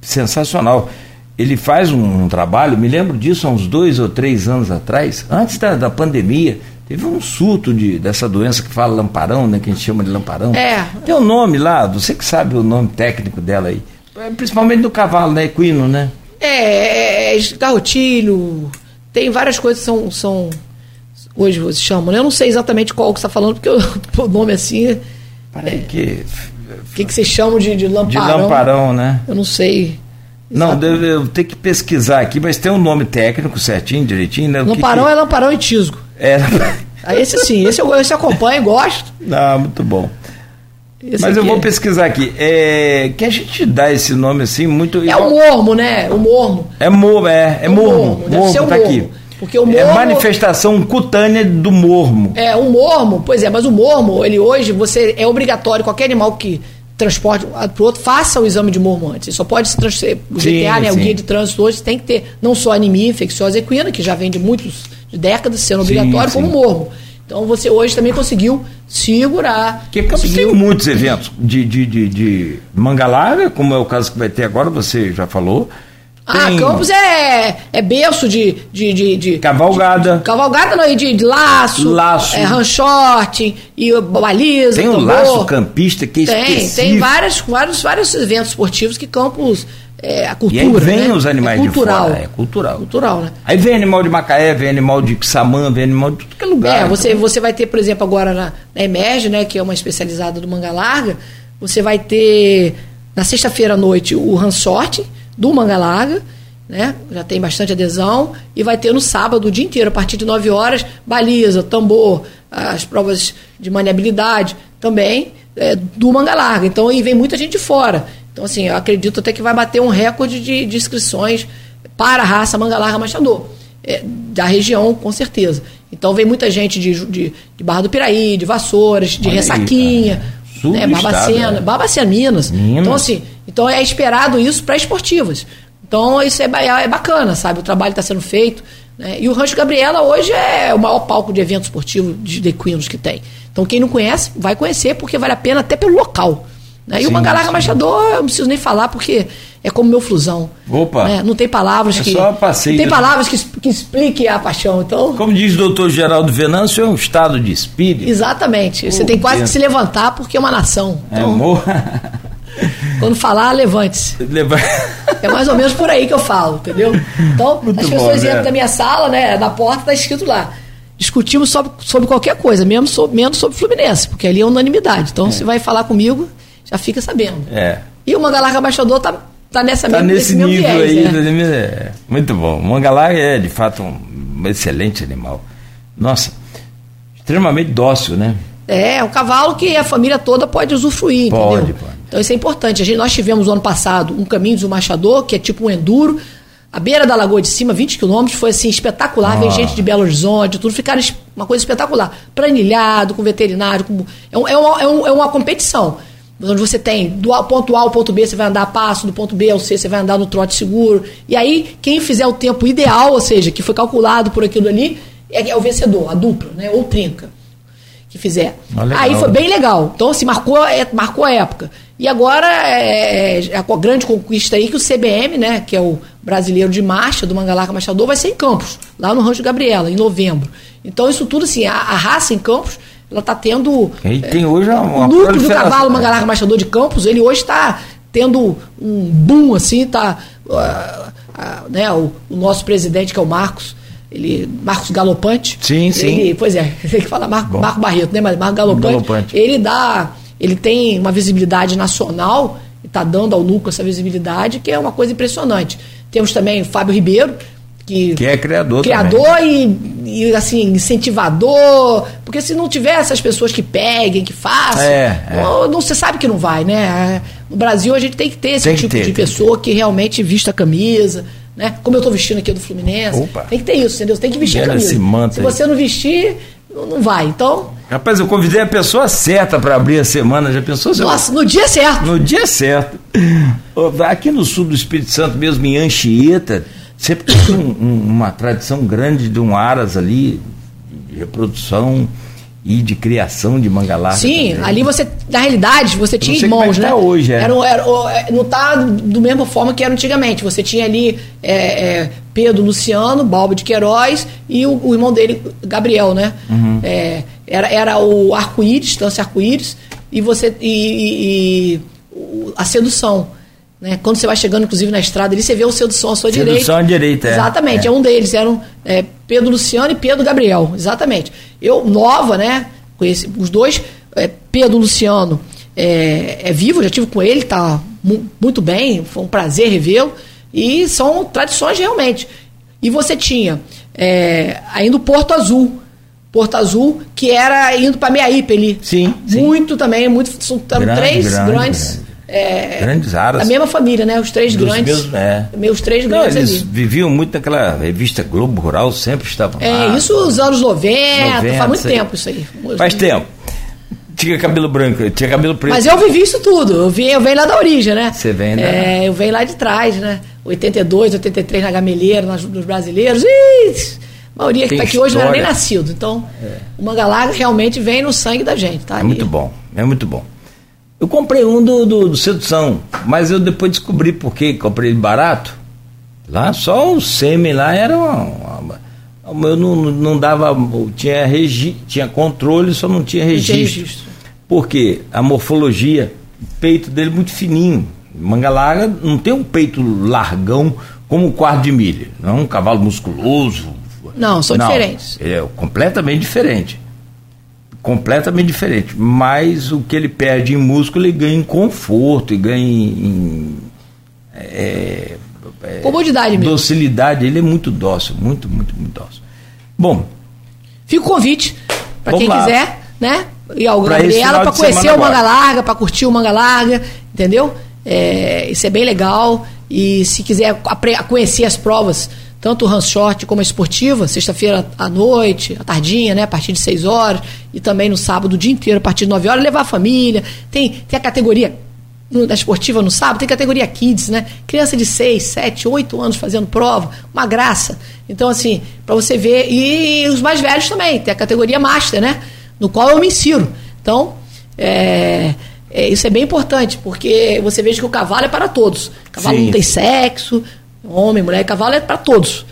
sensacional. Ele faz um, um, trabalho, me lembro disso há uns dois ou três anos atrás, antes da, da pandemia. Teve um surto de, dessa doença que fala lamparão, né? Que a gente chama de lamparão. É. Tem um nome lá, você que sabe o nome técnico dela aí. Principalmente do cavalo, né? Equino, né? É, é garrotilho, tem várias coisas que são, são hoje você chama, né? Eu não sei exatamente qual que você está falando, porque eu, *laughs* o nome assim. Peraí, é, que. O que, que vocês chamam de, de lamparão? De lamparão, né? Eu não sei. Não, deve, eu tenho que pesquisar aqui, mas tem um nome técnico certinho, direitinho, né? Lamparão que que... é lamparão e tisgo. É. *laughs* Esse sim, esse eu, esse eu acompanho gosto. Ah, muito bom. Esse Mas eu vou pesquisar aqui. É, que a gente dá esse nome assim muito. É o mormo, né? O mormo. É mormo, é. É o mormo. Mormo, mormo tá mormo. aqui. Porque o mormo, é manifestação cutânea do mormo. É, o mormo, pois é, mas o mormo, ele hoje, você é obrigatório, qualquer animal que transporte para o outro, faça o exame de mormo antes. Ele só pode se transferir. O GTA, né, o guia de trânsito hoje, tem que ter não só anemia infecciosa equina, que já vem de muitos de décadas sendo obrigatório, sim, sim. como mormo. Então você hoje também conseguiu segurar. Porque conseguiu... tem muitos eventos de, de, de, de manga larga, como é o caso que vai ter agora, você já falou. Ah, tem... Campos é, é berço de, de, de, de Cavalgada. De, cavalgada não, de, de laço. Laço. É, ranchote e baliza. Tem o um laço campista que é Tem, tem vários, vários, vários eventos esportivos que Campos é, a cultura. E aí vem né? os animais é cultural. de fora. É cultural. Cultural, né? Aí vem animal de Macaé, vem animal de Xamã, vem animal de tudo que é lugar. É, você, então. você vai ter, por exemplo, agora na, na Emerge, né, que é uma especializada do Manga Larga, você vai ter na sexta-feira à noite o Ransorte do Manga Larga, né? Já tem bastante adesão. E vai ter no sábado o dia inteiro, a partir de 9 horas, baliza, tambor, as provas de maniabilidade também é, do Manga Larga. Então aí vem muita gente de fora. Então, assim, eu acredito até que vai bater um recorde de, de inscrições para a raça Manga Larga Machador. É, da região, com certeza. Então vem muita gente de, de, de Barra do Piraí, de Vassouras, de Olha Ressaquinha, aí, né, Barbacena, é. Barbacena, Minas. Minas. Então, assim, então é esperado isso para esportivas. Então isso é, é bacana, sabe? O trabalho está sendo feito. Né? E o Rancho Gabriela hoje é o maior palco de evento esportivo de equinos que tem. Então quem não conhece, vai conhecer, porque vale a pena até pelo local. Né? E sim, o Mangalaga Machador, eu não preciso nem falar, porque é como meu flusão. Opa! Né? Não tem palavras é que. Só passeio, não tem palavras que, que expliquem a paixão. Então... Como diz o doutor Geraldo Venâncio, é um estado de espírito. Exatamente. Você tem quase que se levantar porque é uma nação. É, então, é, amor. Quando falar, levante-se. Leva... É mais ou menos por aí que eu falo, entendeu? Então, Muito as pessoas bom, entram né? da minha sala, né? Na porta está escrito lá. Discutimos sobre, sobre qualquer coisa, mesmo sobre, menos sobre Fluminense, porque ali é unanimidade. Então, é. você vai falar comigo, já fica sabendo. É. E o Mangalarga Baixador tá, tá nessa tá mesmo, nesse mesmo nível viés, aí. né? É. Muito bom. O Mangalarga é, de fato, um excelente animal. Nossa, extremamente dócil, né? É, um cavalo que a família toda pode usufruir, pode, entendeu? Pode. Então isso é importante. A gente, nós tivemos no ano passado um caminho do Machador, que é tipo um enduro, a beira da Lagoa de Cima, 20 quilômetros, foi assim, espetacular. Ah. Veio gente de Belo Horizonte, tudo, ficaram uma coisa espetacular. Planilhado, com veterinário, com, é, um, é, uma, é, um, é uma competição. Onde você tem do ponto A ao ponto B, você vai andar a passo, do ponto B ao C, você vai andar no trote seguro. E aí, quem fizer o tempo ideal, ou seja, que foi calculado por aquilo ali, é, é o vencedor, a dupla, né? Ou trinca que fizer. Ah, aí foi bem legal. Então, assim, marcou, é, marcou a época. E agora é, é, a grande conquista aí que o CBM, né, que é o brasileiro de marcha do Mangalarca Machador, vai ser em Campos, lá no Rancho Gabriela, em novembro. Então, isso tudo, assim, a, a raça em Campos, ela está tendo. E tem hoje uma, o núcleo do cavalo Mangalarca Machador de Campos, ele hoje está tendo um boom, assim, tá. Uh, uh, né, o, o nosso presidente, que é o Marcos, ele Marcos Galopante. Sim, sim. Ele, pois é, *laughs* tem que falar Marco, Marco Barreto, né? Mas Marco Galopante, Galopante. ele dá, ele tem uma visibilidade nacional está dando ao núcleo essa visibilidade, que é uma coisa impressionante. Temos também o Fábio Ribeiro, que, que é criador criador e, e, assim incentivador porque se não tiver essas pessoas que peguem que façam é, é. Não, não, você sabe que não vai né no Brasil a gente tem que ter esse tem tipo ter, de pessoa que, que realmente vista a camisa né como eu estou vestindo aqui do Fluminense Opa. tem que ter isso entendeu você tem que vestir a camisa se você não vestir não vai então Rapaz, eu convidei a pessoa certa para abrir a semana, já pensou? Nossa, no dia certo. No dia certo. Aqui no sul do Espírito Santo, mesmo em Anchieta, sempre tem um, um, uma tradição grande de um aras ali, de reprodução e de criação de mangalarga. Sim, também. ali você, na realidade, você tinha irmãos, é né? Tá hoje, é. Era, era, é, não está do mesma forma que era antigamente. Você tinha ali é, é, Pedro Luciano, Balbo de Queiroz e o, o irmão dele, Gabriel, né? Uhum. É, era, era o arco-íris, Estância Arco-Íris, e você. E, e, e, a sedução. Né? Quando você vai chegando, inclusive, na estrada ali, você vê o Sedução à sua sedução direita. Sedução à direita, é. Exatamente, é, é um deles. Eram é, Pedro Luciano e Pedro Gabriel, exatamente. Eu, nova, né? Conheci os dois. É, Pedro Luciano é, é vivo, já tive com ele, tá mu muito bem, foi um prazer revê-lo. E são tradições realmente. E você tinha é, ainda o Porto Azul, Porto Azul, que era indo para Meiaípe ali. Sim, sim. Muito também, muito, são grande, três grande, grandes. Grande. É, grandes aras. A mesma família, né? Os três Dos grandes. Mesmos, é. Meus três Não, grandes eles ali. viviam muito naquela revista Globo Rural, sempre estavam é, lá. É, isso nos anos 90, 90 faz muito tempo isso aí. Faz tempo. Tinha cabelo branco, tinha cabelo preto. Mas eu vivi isso tudo. Eu, vi, eu venho lá da origem, né? Você vem, né? É, eu venho lá de trás, né? 82, 83 na Gameleira, nos brasileiros. Ih, a maioria que está aqui hoje não era nem nascido. Então, é. o manga larga realmente vem no sangue da gente. Tá é ali. muito bom, é muito bom. Eu comprei um do, do, do Sedução, mas eu depois descobri por que comprei barato. Lá só o sêmen lá era uma, uma, eu não, não dava. Tinha, regi, tinha controle, só não tinha registro. registro. Porque a morfologia, o peito dele muito fininho. Manga larga não tem um peito largão como o quarto de milha. Não é um cavalo musculoso, não, são Não, diferentes. É completamente diferente. Completamente diferente. Mas o que ele perde em músculo, ele ganha em conforto, e ganha em. É, é, Comodidade mesmo. Docilidade, ele é muito dócil, muito, muito, muito dócil. Bom. Fica o convite para quem lá. quiser, né? E ao Gabriela para conhecer o Manga Larga, para curtir o Manga Larga, entendeu? É, isso é bem legal. E se quiser conhecer as provas tanto o Hans Short como a esportiva, sexta-feira à noite, à tardinha, né, a partir de 6 horas, e também no sábado o dia inteiro, a partir de 9 horas, levar a família. Tem, tem a categoria da esportiva no sábado, tem categoria kids, né? Criança de 6, 7, 8 anos fazendo prova, uma graça. Então, assim, para você ver. E os mais velhos também, tem a categoria master, né? No qual eu me insiro. Então, é, é, isso é bem importante, porque você veja que o cavalo é para todos. O cavalo Sim. não tem sexo, Homem, mulher e cavalo é para todos.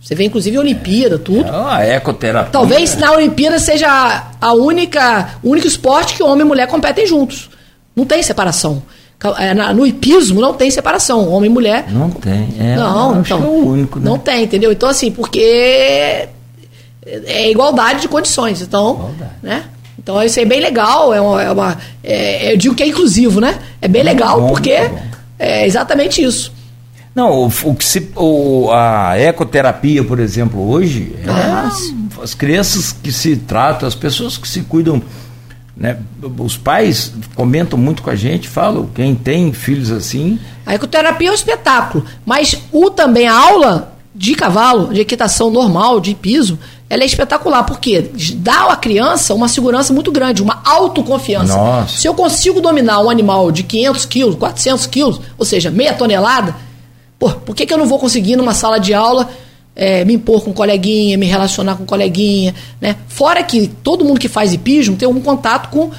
Você vê, inclusive, a Olimpíada, tudo. É uma ecoterapia. Talvez na Olimpíada seja a única, o único esporte que homem e mulher competem juntos. Não tem separação. É, no hipismo não tem separação, homem e mulher. Não tem. É, não, então. É o único, né? Não tem, entendeu? Então, assim, porque é igualdade de condições. Então, igualdade. né? Então, isso é bem legal. É uma, é uma é, eu digo que é inclusivo, né? É bem legal bom, porque é exatamente isso. Não, o, o que se, o, a ecoterapia, por exemplo, hoje, ah. é, as crianças que se tratam, as pessoas que se cuidam, né, os pais comentam muito com a gente, falam, quem tem filhos assim. A ecoterapia é um espetáculo, mas o também a aula de cavalo, de equitação normal, de piso, ela é espetacular, porque dá à criança uma segurança muito grande, uma autoconfiança. Nossa. Se eu consigo dominar um animal de 500 quilos, 400 quilos, ou seja, meia tonelada, Pô, por que, que eu não vou conseguir numa sala de aula é, me impor com um coleguinha, me relacionar com um coleguinha, né? Fora que todo mundo que faz hipismo tem algum contato com,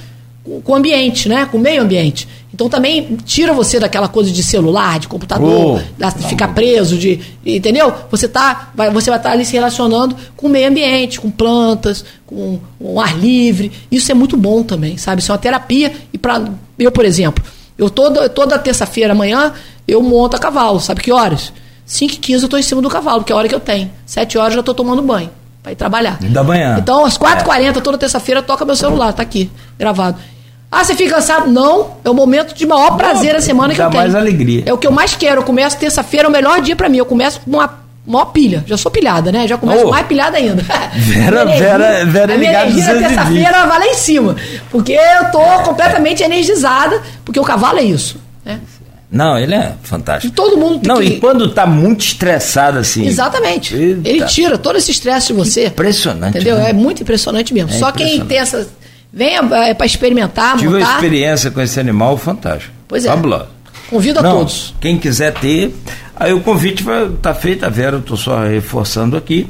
com o ambiente, né? Com o meio ambiente. Então também tira você daquela coisa de celular, de computador, oh, de ficar preso, de. Entendeu? Você, tá, vai, você vai estar tá ali se relacionando com o meio ambiente, com plantas, com, com ar livre. Isso é muito bom também, sabe? Isso é uma terapia. E para eu, por exemplo, eu toda, toda terça-feira amanhã eu monto a cavalo. Sabe que horas? 5 h 15 eu estou em cima do cavalo, que é a hora que eu tenho. 7 horas eu já estou tomando banho para ir trabalhar. Da manhã. Então, às 4h40, é. toda terça-feira, toca meu celular, tá aqui, gravado. Ah, você fica cansado? Não, é o momento de maior prazer da semana que eu tenho. mais alegria. É o que eu mais quero. Eu começo terça-feira, é o melhor dia pra mim. Eu começo com uma maior pilha. Já sou pilhada, né? Já começo Ô. mais pilhada ainda. Vera- Vera- Vera a minha energia na 220. terça-feira vai lá em cima. Porque eu tô completamente energizada, porque o cavalo é isso. Né? Não, ele é E fantástico. todo mundo tem Não, que... e quando tá muito estressado assim. Exatamente. Eita. Ele tira todo esse estresse de você. Impressionante. Entendeu? né? É muito impressionante mesmo. É Só quem impressionante. tem essa. Venha é, para experimentar, Tive uma montar. experiência com esse animal fantástico. Pois é. Fabuloso. Convido a Não, todos. Quem quiser ter, aí o convite vai tá feito, a Vera, eu tô só reforçando aqui.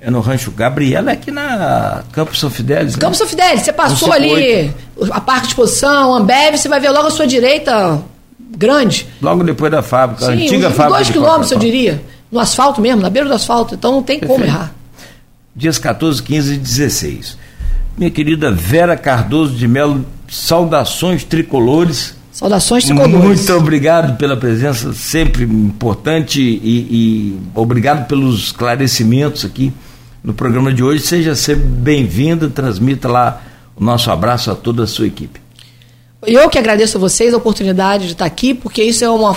É no Rancho Gabriela, é aqui na Campo São Fidélis. né? Campos São Fidélis, você passou 158. ali a Parque de Exposição, Ambev, você vai ver logo à sua direita, grande. Logo depois da fábrica, a Sim, antiga uns fábrica. dois quilômetros, eu diria. No asfalto mesmo, na beira do asfalto. Então não tem como Perfeito. errar. Dias 14, 15 e 16. Minha querida Vera Cardoso de Melo, saudações tricolores. Saudações tricolores. Muito obrigado pela presença, sempre importante, e, e obrigado pelos esclarecimentos aqui no programa de hoje. Seja sempre bem-vinda, transmita lá o nosso abraço a toda a sua equipe. Eu que agradeço a vocês a oportunidade de estar aqui, porque isso é uma.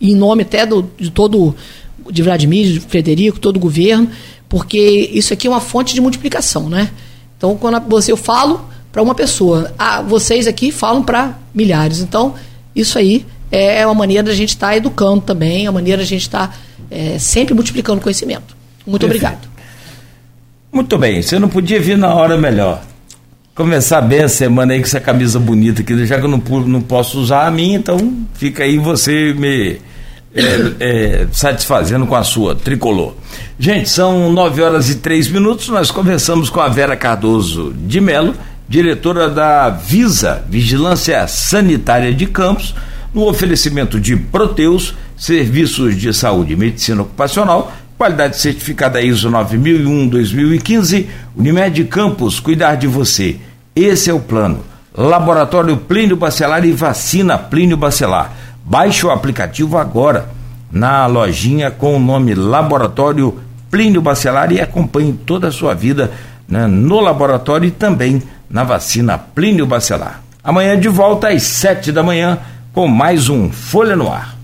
Em nome até do, de todo. de Vladimir, de Frederico, todo o governo, porque isso aqui é uma fonte de multiplicação, né? Então, quando a- você, eu falo para uma pessoa, ah, vocês aqui falam para milhares. Então, isso aí é uma maneira da gente estar educando também, é uma maneira da gente estar eh, sempre multiplicando conhecimento. Muito Perfeito. obrigado. Muito bem, você não podia vir na hora melhor. Começar bem a semana aí com essa camisa bonita aqui, já que eu não, não posso usar a minha, então fica aí você me é, é, satisfazendo com a sua tricolor. Gente, são nove horas e três minutos, nós conversamos com a Vera Cardoso de Melo, diretora da Visa, Vigilância Sanitária de Campos, no oferecimento de Proteus, serviços de saúde e medicina ocupacional, qualidade certificada ISO 9001-2015, Unimed Campos, cuidar de você. Esse é o plano. Laboratório Plínio Bacelar e Vacina Plínio Bacelar. Baixe o aplicativo agora na lojinha com o nome Laboratório Plínio Bacelar e acompanhe toda a sua vida né, no laboratório e também na vacina Plínio Bacelar. Amanhã de volta às sete da manhã com mais um Folha no Ar.